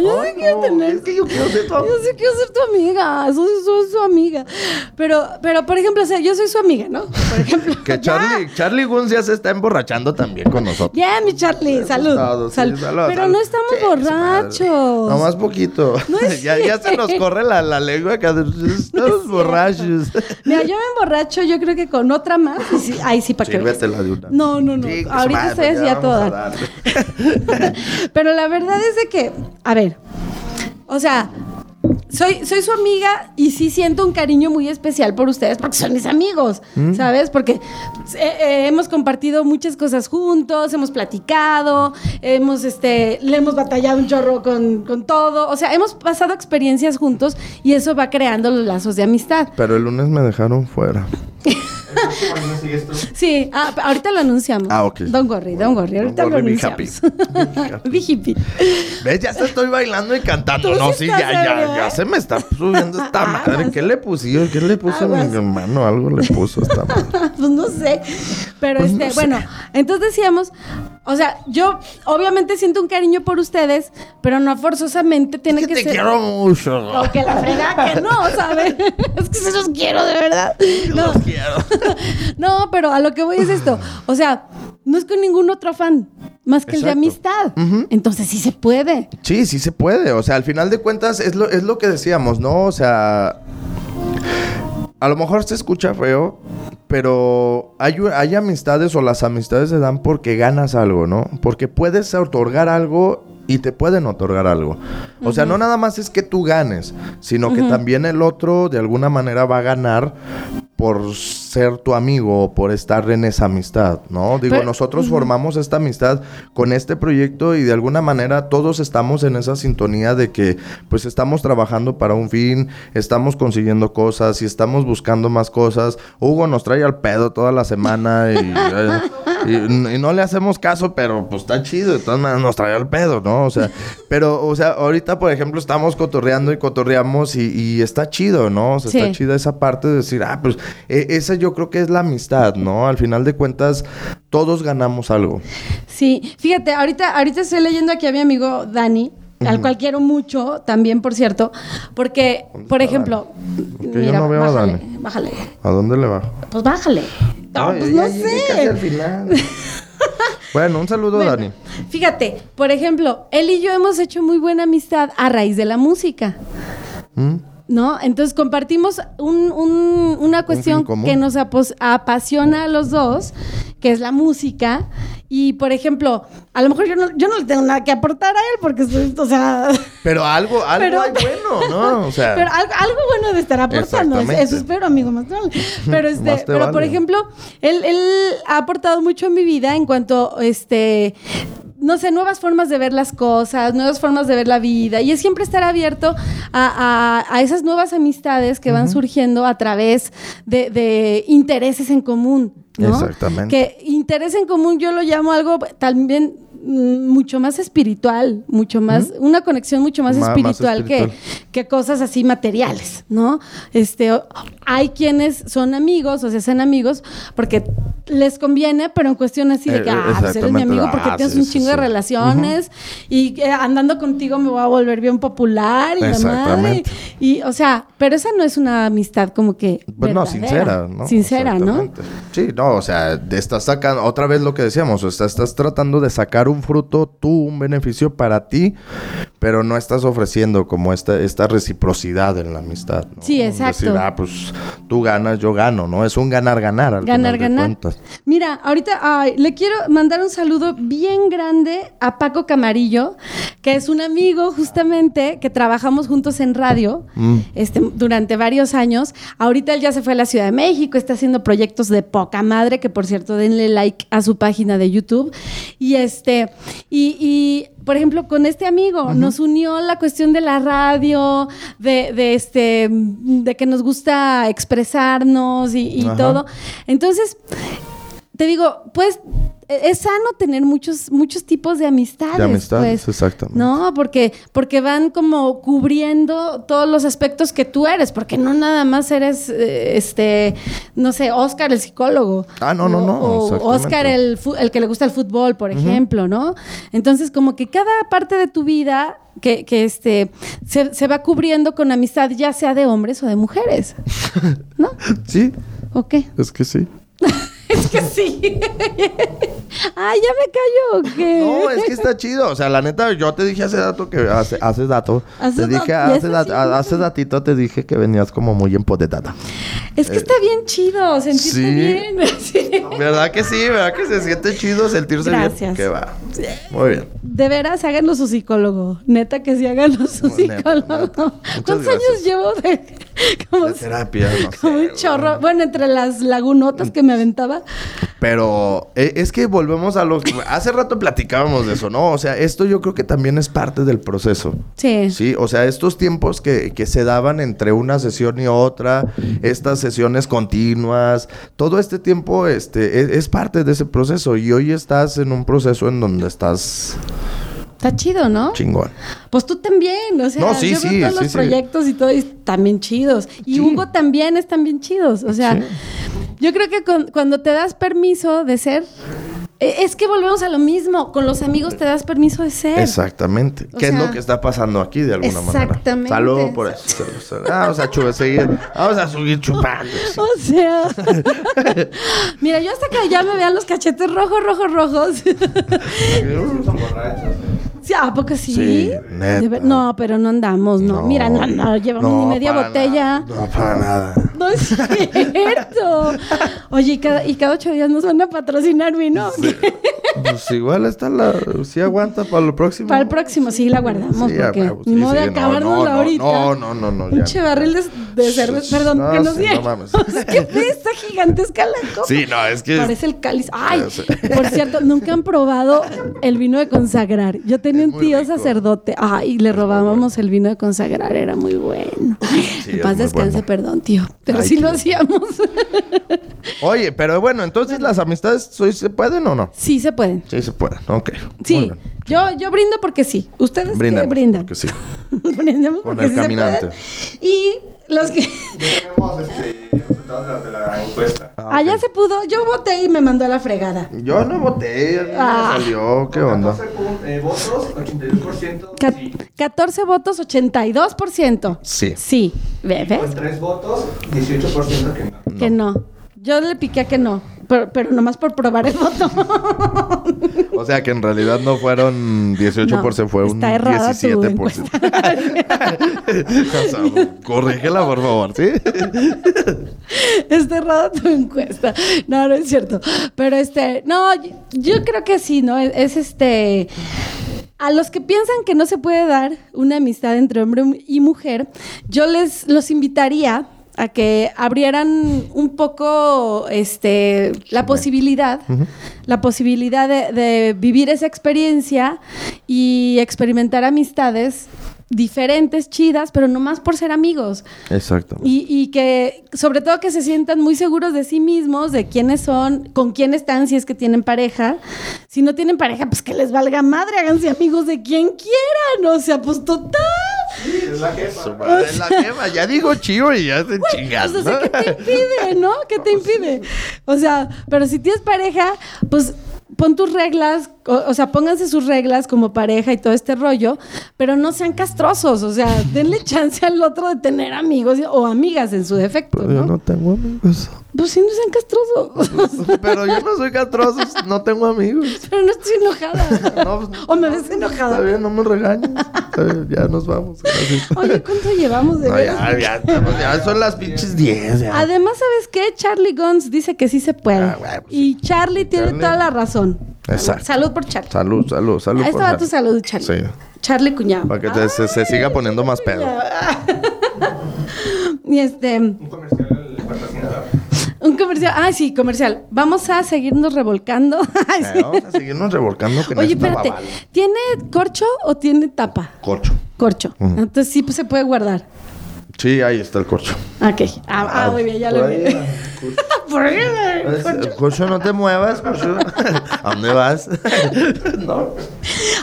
Yo Ay, quiero no, tener. Es que yo quiero ser tu Yo sí quiero ser tu amiga. Soy, soy su amiga. Pero, pero, por ejemplo, o sea, yo soy su amiga, ¿no? Por ejemplo. Que ya. Charlie, Charlie Gunz ya se está emborrachando también con nosotros. Ya, mi Charlie, salud. Todos, sí, salud. salud, Pero salud. no estamos Sí, borrachos. Nomás poquito. No es ya, ya se nos corre la, la lengua acá. Estamos borrachos. Mira, yo me emborracho, yo creo que con otra más. y sí, ay, sí, para que de una. No, no, no. Sí, que Ahorita así ya a vamos toda. darle. Pero la verdad es de que, a ver, o sea, soy, soy su amiga y sí siento un cariño muy especial por ustedes porque son mis amigos, Mm. ¿sabes? Porque eh, eh, hemos compartido muchas cosas juntos, hemos platicado, hemos, este, le hemos batallado un chorro con, con todo, o sea, hemos pasado experiencias juntos y eso va creando los lazos de amistad. Pero el lunes me dejaron fuera. Sí, ah, ahorita lo anunciamos. Ah, ok. Don't worry, don't worry, ahorita Don't lo worry, be anunciamos. happy. Be happy. ¿Ves? Ya estoy bailando y cantando. No, sí ya, ya, ya ¿eh? se me está subiendo esta Aguas. madre. ¿Qué le pusieron? ¿Qué le puso a mi hermano? Algo le puso a esta madre. pues no sé. Pero Pues este, no sé. bueno, entonces decíamos, o sea, yo obviamente siento un cariño por ustedes, pero no forzosamente tiene Es que, que te ser. quiero mucho. O que la frega que no, ¿sabes? es que se los quiero de verdad. No, Los quiero. no, pero a lo que voy es esto. O sea, no es con ningún otro afán, más que el de amistad. Entonces sí se puede. Sí, sí se puede. O sea, al final de cuentas es lo, es lo que decíamos, ¿no? O sea, a lo mejor se escucha feo, pero hay, hay amistades o las amistades se dan porque ganas algo, ¿no? Porque puedes otorgar algo y te pueden otorgar algo. O sea, no nada más es que tú ganes, sino que también el otro de alguna manera va a ganar por ser tu amigo o por estar en esa amistad, ¿no? Digo, Pero- nosotros formamos esta amistad con este proyecto y de alguna manera todos estamos en esa sintonía de que pues estamos trabajando para un fin, estamos consiguiendo cosas y estamos buscando más cosas. Hugo nos trae al pedo toda la semana y, eh, y- y no le hacemos caso, pero pues está chido, de todas maneras nos trae al pedo, ¿no? O sea, pero, o sea, ahorita por ejemplo estamos cotorreando y cotorreamos y, y está chido, ¿no? O sea, Sí. está chida esa parte de decir, ah, pues e- esa yo creo que es la amistad, ¿no? Al final de cuentas, todos ganamos algo. Sí, fíjate, ahorita, ahorita estoy leyendo aquí a mi amigo Dani, al cual quiero mucho, también, por cierto, porque, ¿Dónde por ejemplo, Porque yo no veo a bájale, Dani. bájale, ¿A dónde le bajo? pues bájale. No, Ay, pues ya no llegué casi al sé. final. bueno, un saludo, Bueno, Dani. Fíjate, por ejemplo, él y yo hemos hecho muy buena amistad a raíz de la música. ¿Mm? ¿No? Entonces compartimos un- un- una cuestión que nos apasiona a los dos, que es la música. Y, por ejemplo, a lo mejor yo no, yo no le tengo nada que aportar a él, porque, o sea, Pero algo, algo Pero- hay bueno, ¿no? O sea, pero algo, algo bueno de estar aportando. Eso espero, amigo, más. Pero, este, Más pero por ejemplo, él, él ha aportado mucho en mi vida en cuanto, este, no sé, nuevas formas de ver las cosas, nuevas formas de ver la vida. Y es siempre estar abierto a, a- a esas nuevas amistades que van surgiendo a través de, de intereses en común. ¿no? Exactamente. Que interés en común yo lo llamo algo también mucho más espiritual, mucho más, una conexión mucho más espiritual, espiritual. Que, que cosas así materiales, ¿no? Este, hay quienes son amigos o se hacen amigos porque les conviene, pero en cuestión así de Eh, que, eh, ah, pues eres mi amigo porque Ah, tienes sí, un sí, chingo de relaciones y eh, andando contigo me voy a volver bien popular y la madre. Y, o sea, pero esa no es una amistad como que Pues no, sincera, ¿no? Sincera, ¿no? Sí, no, o sea, estás sacando, otra vez lo que decíamos, o sea, estás tratando de sacar un fruto, tú, un beneficio para ti, pero no estás ofreciendo como esta, esta reciprocidad en la amistad. ¿no? Sí, exacto. Decir, ah, pues tú ganas, yo gano, ¿no? Es un ganar-ganar al Ganar, final de ganar. cuentas. Mira, ahorita ay, le quiero mandar un saludo bien grande a Paco Camarillo, que es un amigo justamente que trabajamos juntos en radio Mm. este, durante varios años. Ahorita él ya se fue a la Ciudad de México, está haciendo proyectos de poca madre, que por cierto, denle like a su página de YouTube. Y este, y, y, por ejemplo, con este amigo nos unió la cuestión de la radio, de, de este, de que nos gusta expresarnos y, todo. Entonces, te digo, pues es sano tener muchos muchos tipos de amistades. De amistades, pues, exactamente. No, porque porque van como cubriendo todos los aspectos que tú eres, porque no nada más eres eh, este, no sé, Oscar el psicólogo. Ah, no, no, O- no, O exactamente. Oscar el el que le gusta el fútbol, por ejemplo, ¿no? Entonces, como que cada parte de tu vida que, que este se, se va cubriendo con amistad, ya sea de hombres o de mujeres. ¿No? Sí, ¿O qué? es que sí. Es que sí. Ay, ya me callo, ¿o qué? No, es que está chido. O sea, la neta, yo te dije hace dato que hace, hace dato. Hace te dije hace, sí. datito te dije que venías como muy empoderada. Es que está bien chido sentirse sí. bien. Sí. ¿Verdad que sí? ¿Verdad que se siente chido sentirse Gracias. bien? Que va. Muy bien. De veras, háganlo su psicólogo. Neta que sí, háganlo su psicólogo. neta. ¿Cuántos gracias. años llevo de como, De terapia, no sé, como un chorro? Bueno, entre las lagunotas que me aventaba. Pero eh, es que volvemos a los... Hace rato platicábamos de eso, ¿no? O sea, esto yo creo que también es parte del proceso. Sí. Sí, o sea, estos tiempos que, que se daban entre una sesión y otra, estas sesiones continuas, todo este tiempo este, es, es parte de ese proceso y hoy estás en un proceso en donde estás Está chido, ¿no? chingón. Pues tú también, o sea, No, sí, yo veo sí, todos sí, los sí. proyectos y todo y bien chidos. Y Sí. Hugo también están bien chidos. O sea, Sí. yo creo que con- cuando te das permiso de ser, eh, es que volvemos a lo mismo. Con los amigos te das permiso de ser. Exactamente. O ¿Qué es lo que está pasando aquí de alguna manera? exactamente. Salud por eso. Vamos a chupa, seguir. Vamos a seguir chupando. sí. O sea, mira, yo hasta que ya me vean los cachetes rojos, rojos, rojos. Sí, ¿A poco sí? Neta. No, pero no andamos, no. Mira, no, no, llevamos no, ni media para botella. nada, no, para nada. No es cierto. Oye, y cada, y cada ocho días nos van a patrocinar vino. Pues igual está la... Sí aguanta para lo próximo. Para el próximo sí la guardamos, Sí, a porque huevo, ni modo de sí, no, acabárnosla no, no, ahorita. No, no, no, no. ya Pinche barril de, de cerveza, perdón, No, que nos sí, dieron. no mames. ¿Qué fue esta gigantesca la copa? Sí, no, es que... Parece el cáliz. Ay, sé. por cierto, nunca han probado el vino de consagrar. Yo tenía Es un tío rico. sacerdote. Ay, le robábamos el vino de consagrar, era muy bueno. Sí, en es paz descanse, bueno. perdón, tío. Pero Ay, sí lo hacíamos. Oye, pero bueno, entonces las amistades ¿soy- se pueden o no? sí se pueden. Sí, se pueden. Ok. Sí. Yo, yo brindo porque sí. Ustedes brindan. porque sí. Brindemos Con porque el sí se caminante. Y los que... Tenemos este, resultados de la, de la encuesta. Ah, Allá ok. se pudo. Yo voté y me mandó a la fregada. Yo no voté, me Ah. salió, ¿qué onda? 14 pun- eh, votos, 82% Ca- sí. 14 votos, 82%. Sí. Sí. ¿Ve- ¿Ves? Con 3 votos, 18% que no. Que no. Yo le piqué a que no. Pero, pero nomás por probar el voto. O sea que en realidad no fueron 18%, No, fue un está errada tu 17%. o corrígela, por favor, ¿sí? Está errada tu encuesta. No, no es cierto. Pero este, no, yo, yo creo que sí, ¿no? Es, es, este. A los que piensan que no se puede dar una amistad entre hombre y mujer, yo les los invitaría a que abrieran un poco este la posibilidad, la posibilidad de, de vivir esa experiencia y experimentar amistades diferentes, chidas, pero no más por ser amigos. Exacto. Y, y que, sobre todo, que se sientan muy seguros de sí mismos, de quiénes son, con quién están, si es que tienen pareja. Si no tienen pareja, pues que les valga madre, háganse amigos de quien quieran. O sea, pues total. Es la jefa. Su madre es la jefa, ya digo chivo y ya se chingas, O sea, ¿no? ¿qué te impide, no? ¿Qué te impide? O sea, pero si tienes pareja, pues pon tus reglas, o, o sea, pónganse sus reglas como pareja y todo este rollo, pero no sean castrosos, o sea, denle chance al otro de tener amigos o amigas en su defecto, Pero yo ¿no? no tengo amigos. Pues sí, no sean castrosos. Pero yo no soy castroso, no tengo amigos. Pero no estoy enojada. No, pues, o me ves Está enojada. bien, no me regañes. Está bien, ya nos vamos. Gracias. Oye, ¿cuánto llevamos de No, ya, ya, estamos- ya son las pinches 10. ya. Además, ¿sabes qué? Charlie Guns dice que sí se puede. Ah, bueno, pues y Charlie tiene Charlie. toda la razón. Exacto. Salud por Charlie. Salud, salud, salud. Ahí estaba tu salud, Charlie. Sí. Charlie cuñado. Para que te- se, se siga poniendo más pedo. Y este, Un comercial patrocinador. un comercial. Ah, sí, comercial. Vamos a seguirnos revolcando. Sí. Eh, vamos a seguirnos revolcando que Oye, necesita espérate. babal. ¿Tiene corcho o tiene tapa? Corcho. Corcho. Entonces sí, pues se puede guardar. Sí, ahí está el corcho. Ok. Ah, ah, muy bien, ya lo vi. ¿Por qué? Pues, Corcho, no te muevas, Corcho. ¿A dónde vas? no.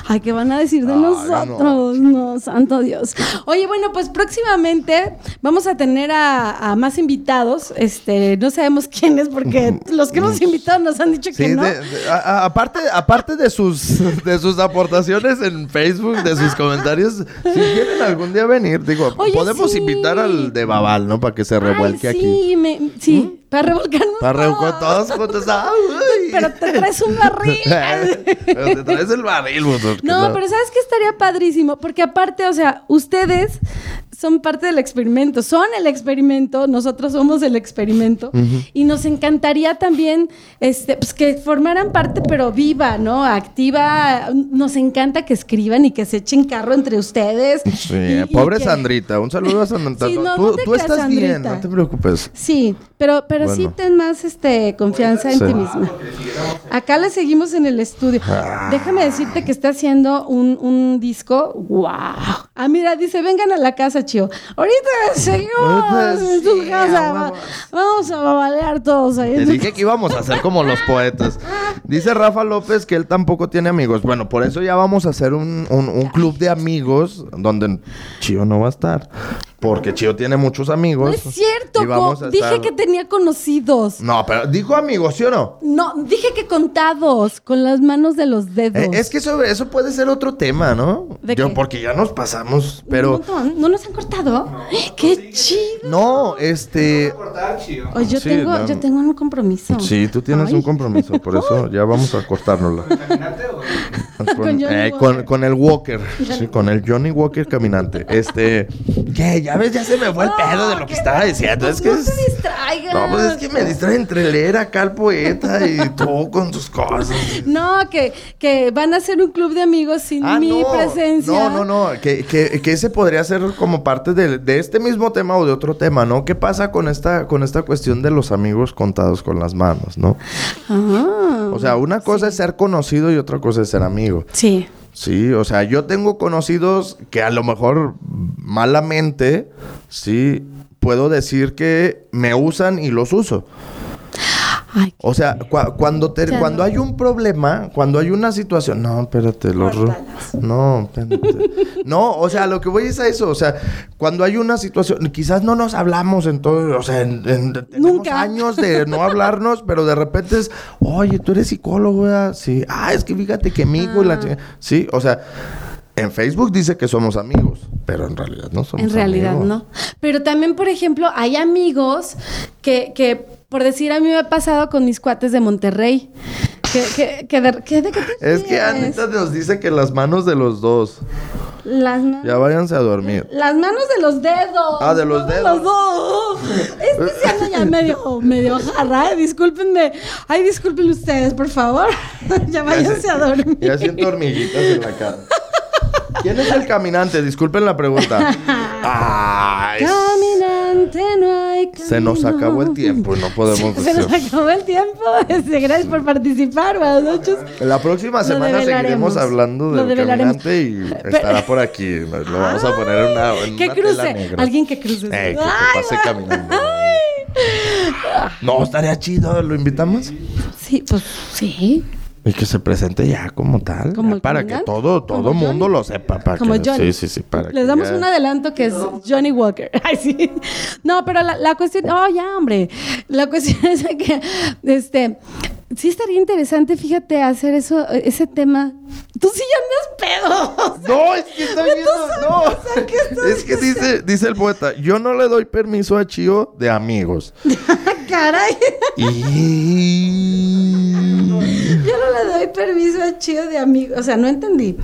Ay, ¿qué van a decir de Ay, nosotros? No. santo Dios. Oye, bueno, pues próximamente vamos a tener a, a más invitados. Este, no sabemos quiénes, porque los que hemos invitado nos han dicho Sí, que no. de- de- a- a- aparte, aparte de sus de sus aportaciones en Facebook, de sus comentarios, si quieren algún día venir, digo, Oye, podemos sí. invitar al de Babal, ¿no? Para que se revuelque Ay, aquí. sí, me- sí, para revolcarnos. Para revolcar todos. juntos. ¡ay! Pero te traes un barril. Pero te traes el barril, motor, que No, pero ¿sabes qué estaría padrísimo? Porque aparte, o sea, ustedes son parte del experimento, son el experimento, nosotros somos el experimento y nos encantaría también este pues que formaran parte pero viva, ¿no? Activa, nos encanta que escriban y que se echen carro entre ustedes. Sí, Y- y pobre que- Sandrita. Un saludo a Sandrita. Sí, no, tú no tú creas, estás bien, no te preocupes. Sí, pero, pero sí ten más este confianza en Sí. ti misma. Acá le seguimos en el estudio. Ah. Déjame decirte que está haciendo un, un disco. ¡Wow! Ah, mira, dice, vengan a la casa, Chio. Ahorita seguimos en tu sí, casa. a va- huevos. Vamos a babalear todos ahí. Te dije que íbamos a hacer como los poetas. Dice Rafa López que él tampoco tiene amigos. Bueno, por eso ya vamos a hacer un, un- un club de amigos donde Chío no va a estar. Porque Chio tiene muchos amigos. No es cierto, y vamos co- a dije estar- que tenía conocidos. No, pero dijo amigos, ¿sí o no? No, dije que contados, con las manos de los dedos. Eh, es que eso, eso puede ser otro tema, ¿no? ¿De Yo, qué? porque ya nos pasamos, Un pero... montón. ¿No nos han cortado? ¡Qué chido! No, este... cortar, chido. Oye, yo, Sí, tengo, no. yo tengo un compromiso. Sí, tú tienes Ay. un compromiso, por eso ya vamos a cortárnosla. ¿Caminante o...? Con, Con Johnny eh, Walker. con- con el Walker. Sí, con el Johnny Walker caminante. Este. ¿Qué? Ya ves, ya se me fue el pedo de lo que estaba diciendo. Es que no es- te distraigas. No, pues es que me distrae entre leer acá al poeta y tú con tus cosas. No, que, que van a ser un club de amigos sin Ah, mi no. presencia. No, no, no. Que, que, que ese podría ser como parte de, de este mismo tema o de otro tema, ¿no? ¿Qué pasa con esta, con esta cuestión de los amigos contados con las manos, ¿no? Ah, O sea, una cosa es ser conocido y otra cosa es ser amigo. sí. Sí, o sea, yo tengo conocidos que a lo mejor malamente, sí, puedo decir que me usan y los uso. Ay, O sea, cua- cuando, te- cuando no. hay un problema, cuando hay una situación, no, espérate, los no, espérate. no, o sea, lo que voy es a eso, o sea, cuando hay una situación, quizás no nos hablamos en todo, o sea, en, en- tenemos Nunca. años de no hablarnos, pero de repente es, oye, tú eres psicólogo, ¿verdad? Sí, ah, es que fíjate que mi hijo y la Ah. chica- sí, o sea, en Facebook dice que somos amigos, pero en realidad no somos En realidad amigos. no. Pero también, por ejemplo, hay amigos que, que, por decir, a mí me ha pasado con mis cuates de Monterrey. Que, que, que de, que de qué te Es que? Anita nos dice que las manos de los dos. Las manos. Ya váyanse a dormir. Las manos de los dedos. Ah, de los no dedos. los dos. Este se anda ya medio, medio jarra, ¿eh? Discúlpenme. Ay, disculpen ustedes, por favor. ya váyanse a dormir. Ya siento hormiguitas en la cara. ¿Quién es el caminante? Disculpen la pregunta. Ay, Caminante, no hay camino. se nos acabó el tiempo y no podemos Se nos decir. acabó el tiempo. Este, Gracias por participar. Buenas noches. La próxima semana seguiremos hablando del caminante y Pero- estará por aquí. Lo vamos a poner en una, en Que tela cruce. negra. Alguien que cruce. Eh, que Ay, te pase caminando. No, estaría chido. ¿Lo invitamos? Sí, pues sí. Y que se presente ya como tal. Como ya para que todo, todo Como mundo Johnny. lo sepa. Para Como que, Johnny. Sí, sí, sí. Para Les que damos ya- un adelanto que es Johnny Walker. Ay, sí. No, pero la, la cuestión. Oh, ya, hombre. La cuestión es que. Este. Sí estaría interesante, fíjate, hacer eso, ese tema. Tú sí ya andas pedo. No, es que estoy viendo. No. Es que dice, dice el poeta: Yo no le doy permiso a Chio de amigos. Caray. Y. Yo no le doy permiso a Chío de amigo. O sea, no entendí.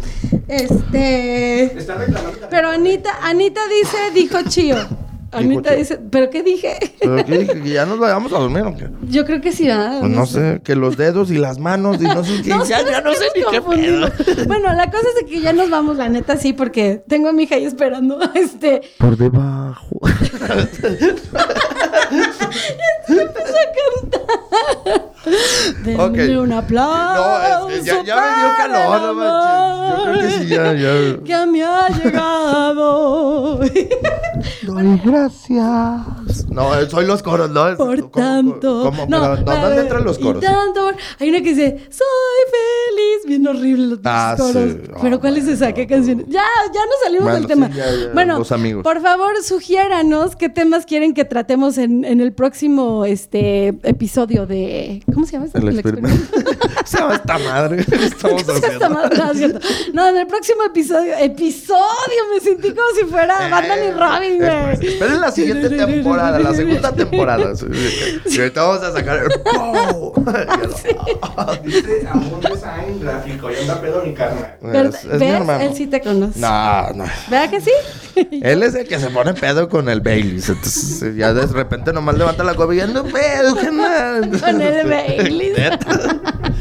Este. Está reclamando. Pero Anita, Anita dice, dijo Chío. Anita dice, ¿pero qué dije? ¿Pero qué dije? ¿Que ya nos vayamos a dormir o qué? Yo creo que sí, ¿verdad? Pues no sé, que los dedos y las manos y no sé qué. No, ya, ¿sabes ya no sé ni qué pedo. Bueno, la cosa es de que ya nos vamos, la neta, sí, porque tengo a mi hija ahí esperando. Este, Por debajo. empezó a cantar. Denle un aplauso. No, es ya, ya me dio calor, el no manches. Yo creo que sí, ya, ya. Que me ha llegado. Doy gracias. No, eh, soy los coros, ¿no? Es- Por ¿cómo- tanto. ¿Cómo? Pero, ¿no, ¿Dónde entran los coros? Y tanto. Hay una que dice, soy feliz. Bien horrible los Ah, coros. sí. Pero Ah, ¿cuál es esa? ¿Qué canción? Ya, ya nos salimos Bueno, del tema. sí, ya, ya, bueno, los amigos. por favor, sugiéranos qué temas quieren que tratemos en, en el próximo este episodio de. ¿Cómo se llama? este? El experimento. Se llama esta madre. Estamos ¿Cómo se llama? haciendo. No, no, es cierto. No, en el próximo episodio. ¡Episodio! Me sentí como si fuera Batman y Robin, Eh, güey. Esperen la siguiente temporada, la segunda temporada. Sí, Y ahorita vamos a sacar el ¡Pow! Dice amor design gráfico y anda pedo mi carnal. Es, es mi. Él sí te conoce. No, no. ¿Verdad que sí? Él es el que se pone pedo con el Baileys. Entonces, ya de repente nomás levanta la copa y ya no pedo, ¿qué mal? Con el Baileys.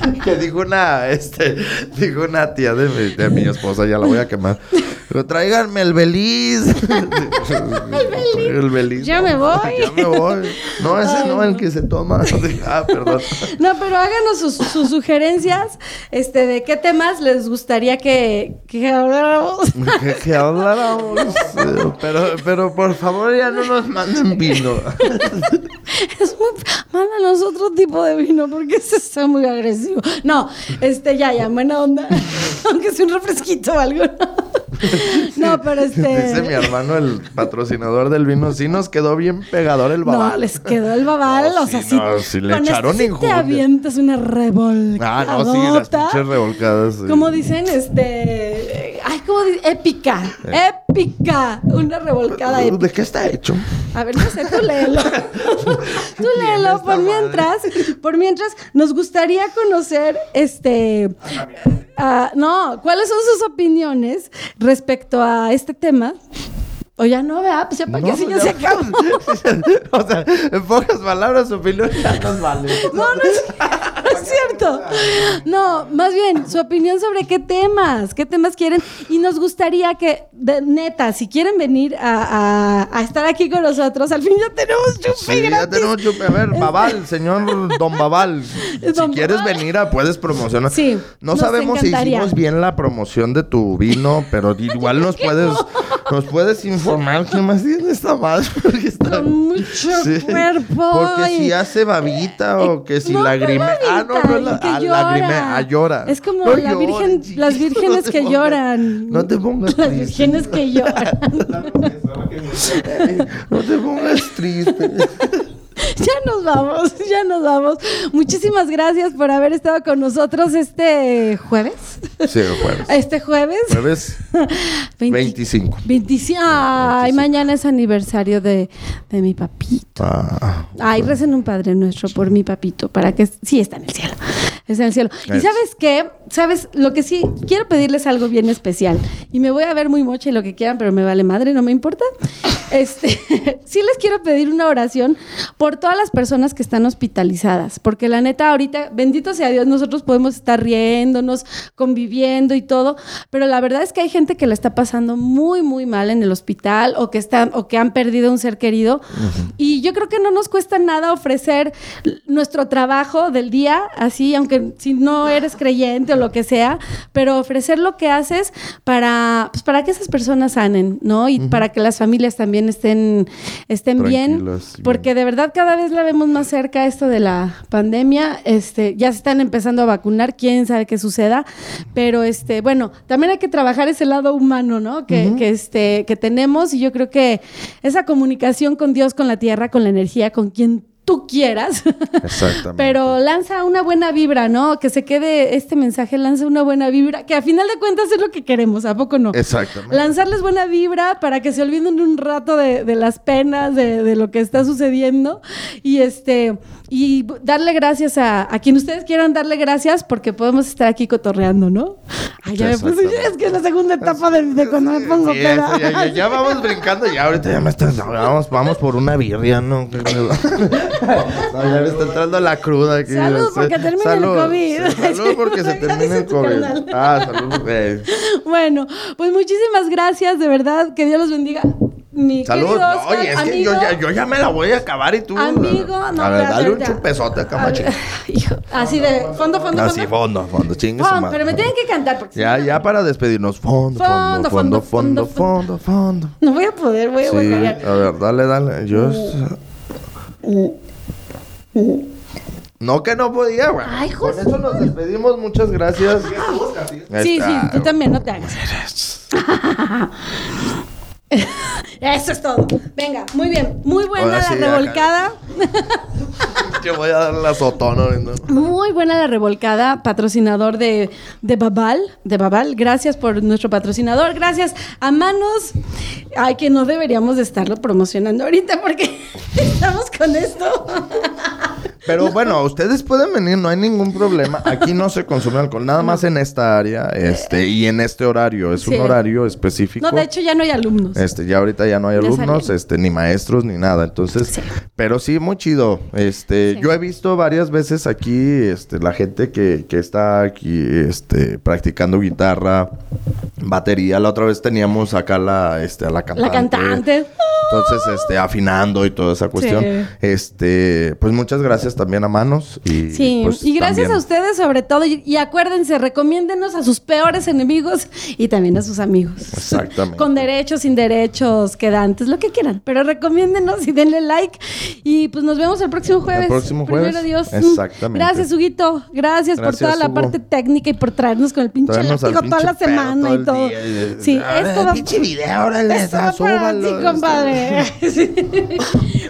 Que dijo una, este, dijo una tía de mi, de mi esposa, ya la voy a quemar. Pero tráiganme el Beliz. el Beliz. El Beliz. Ya no, me voy. Ya me voy. No, ese Ay, no, el que se toma. Ah, perdón. No, pero háganos sus, sus sugerencias este, de qué temas les gustaría que, que habláramos. Que, que habláramos. Pero, pero por favor ya no nos manden vino. Es muy... Mándanos otro tipo de vino porque ese está muy agresivo. No, este, ya, ya, buena onda. Aunque sea un refresquito o algo. ¿no? pero este. Dice mi hermano, el patrocinador del vino, sí nos quedó bien pegador el babal. No, les quedó el babal, No, o sea, sí, no, sí le con echaron este sí te avientas una revolcadota. Ah, no, sí, las pinches revolcadas. sí. Como dicen, este. Ay, como dice, épica. Épica. Una revolcada épica. ¿De qué está hecho? A ver, no sé, tú léelo. tú léelo. Por madre? mientras, por mientras, nos gustaría conocer, este, ah, no, cuáles son sus opiniones respecto a este tema. O ya no, vea, pues ya para qué No, si ya ya- se acabó. o sea, en pocas palabras, su opinión ya nos vale. No, no es cierto. No, más bien, su opinión sobre qué temas, qué temas quieren. Y nos gustaría que, de, neta, si quieren venir a, a- a estar aquí con nosotros, al fin ya tenemos chupe Sí, ya tenemos chupe. A ver, Babal, señor Don Babal. Si quieres venir a, puedes promocionar. Sí, No sabemos si hicimos bien la promoción de tu vino, pero igual nos puedes, nos puedes informar qué más tiene esta madre. Porque está... Con mucho cuerpo. Porque si hace babita o que si No, lagrime. ¿cuál Ah, no? No es la, que ah, llora. lagrime, ah, llora. Es como No la llores, virgen, chiquito, las no vírgenes te que pongas- lloran. No te pongas Las triste. vírgenes que lloran. No te pongas triste. ya nos vamos, ya nos vamos. Muchísimas gracias por haber estado con nosotros este jueves. Sí, el jueves. Este jueves. Jueves 20 25. 25. Ay, mañana es aniversario de, de mi papito. Ah, Ay, recen un Padre Nuestro por mi papito, para que sí está en el cielo. En el cielo. ¿Y Es. sabes qué? ¿Sabes? Lo que sí, quiero pedirles algo bien especial. Y me voy a ver muy mocha y lo que quieran, pero me vale madre, no me importa. Este, sí les quiero pedir una oración por todas las personas que están hospitalizadas, porque la neta ahorita, bendito sea Dios, nosotros podemos estar riéndonos, conviviendo y todo, pero la verdad es que hay gente que la está pasando muy, muy mal en el hospital o que están o que han perdido un ser querido. Y yo creo que no nos cuesta nada ofrecer nuestro trabajo del día, así, aunque si no eres creyente o lo que sea, pero ofrecer lo que haces para, pues, para que esas personas sanen, ¿no? Y para que las familias también estén, estén bien. Porque de verdad cada vez la vemos más cerca esto de la pandemia. Este, ya se están empezando a vacunar, quién sabe qué suceda. Pero este, bueno, también hay que trabajar ese lado humano, ¿no? Que, que, este, que tenemos. Y yo creo que esa comunicación con Dios, con la tierra, con la energía, con quien tú quieras. exactamente. Pero lanza una buena vibra, ¿no? Que se quede este mensaje, lanza una buena vibra, que a final de cuentas es lo que queremos, ¿a poco no? Exactamente. Lanzarles buena vibra para que se olviden un rato de, de las penas, de, de lo que está sucediendo y este y darle gracias a, a quien ustedes quieran darle gracias porque podemos estar aquí cotorreando, ¿no? Ay, ya me puse- es que es la segunda etapa de, de cuando me pongo Sí, peda. eso, ya, ya, ya vamos brincando, ya ahorita ya me estás. Vamos, vamos por una birria, ¿no? No, ya me está entrando la cruda aquí. Salud, porque termine el Salud. COVID. Sí, Salud porque se termine el COVID. Ah, salud. eh. Bueno, pues muchísimas gracias, de verdad, que Dios los bendiga. Mi Salud. querido No, Oye, es que amigo, yo ya, yo ya me la voy a acabar y tú. Amigo, no, A ver, dale un chupezote acá, machín. Hijo, así de fondo, fondo, Así, fondo. fondo, fondo, chingue su Fon, madre. pero me tienen que cantar porque si Ya, no, ya para despedirnos. Fondo, fondo, fondo, fondo, fondo, fondo. no voy a poder, voy a Sí, guacarear. a ver, dale, dale. Yo. No que no podía, güey. Ay, Con eso nos despedimos. Muchas gracias. Sí, sí, tú también, no te hagas. Eso es todo. Venga, muy bien. Muy buena Ahora la sí, revolcada. Yo voy a dar la sotona. Muy buena la revolcada, patrocinador de, de Babal, de Babal. Gracias por nuestro patrocinador. Gracias a Manos. Ay, que no deberíamos de estarlo promocionando ahorita porque estamos con esto. Pero bueno, ustedes pueden venir, no hay ningún problema. Aquí no se consume alcohol, nada más en esta área, este, y en este horario. Es Sí. un horario específico. No, de hecho ya no hay alumnos. Este, ya ahorita ya no hay alumnos, este, ni maestros, ni nada. Entonces, Sí. pero sí, muy chido. Este, Sí. yo he visto varias veces aquí, este, la gente que, que está aquí, este, practicando guitarra, batería. La otra vez teníamos acá la, este, a la cantante. La cantante. Entonces, este, afinando y toda esa cuestión. Este, pues muchas gracias gracias también a Manos. Y, Sí, pues, y gracias también. a ustedes sobre todo. Y, y acuérdense, recomiéndenos a sus peores enemigos y también a sus amigos. Exactamente. Con derechos, sin derechos, quedantes, lo que quieran. Pero recomiéndenos y denle like. Y pues nos vemos el próximo jueves. próximo Primero. Dios. Exactamente. Gracias, Huguito. Gracias, por toda la parte técnica y por traernos con el pinche látigo toda la semana todo y el todo. día Sí, Ah, esto va, pinche video, órale, esto va para este. compadre. Sí.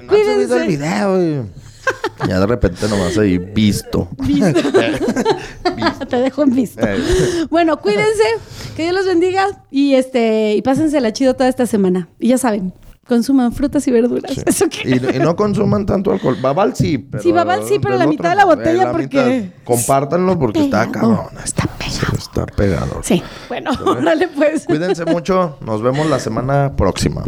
No han subido el Cuídense. video, y- Ya de repente nomás ahí visto. Te dejo en visto. Eh. Bueno, cuídense, que Dios los bendiga y este y pásensela chido toda esta semana. Y ya saben, consuman frutas y verduras. Eso Y, y no consuman tanto alcohol. Babal sí, pero. Sí, Babal sí, pero la mitad de la no. botella la porque- mitad. Compártanlo porque está cabrón. Está pegado. Está pegado. Sí, bueno, órale pues. Cuídense mucho. Nos vemos la semana próxima.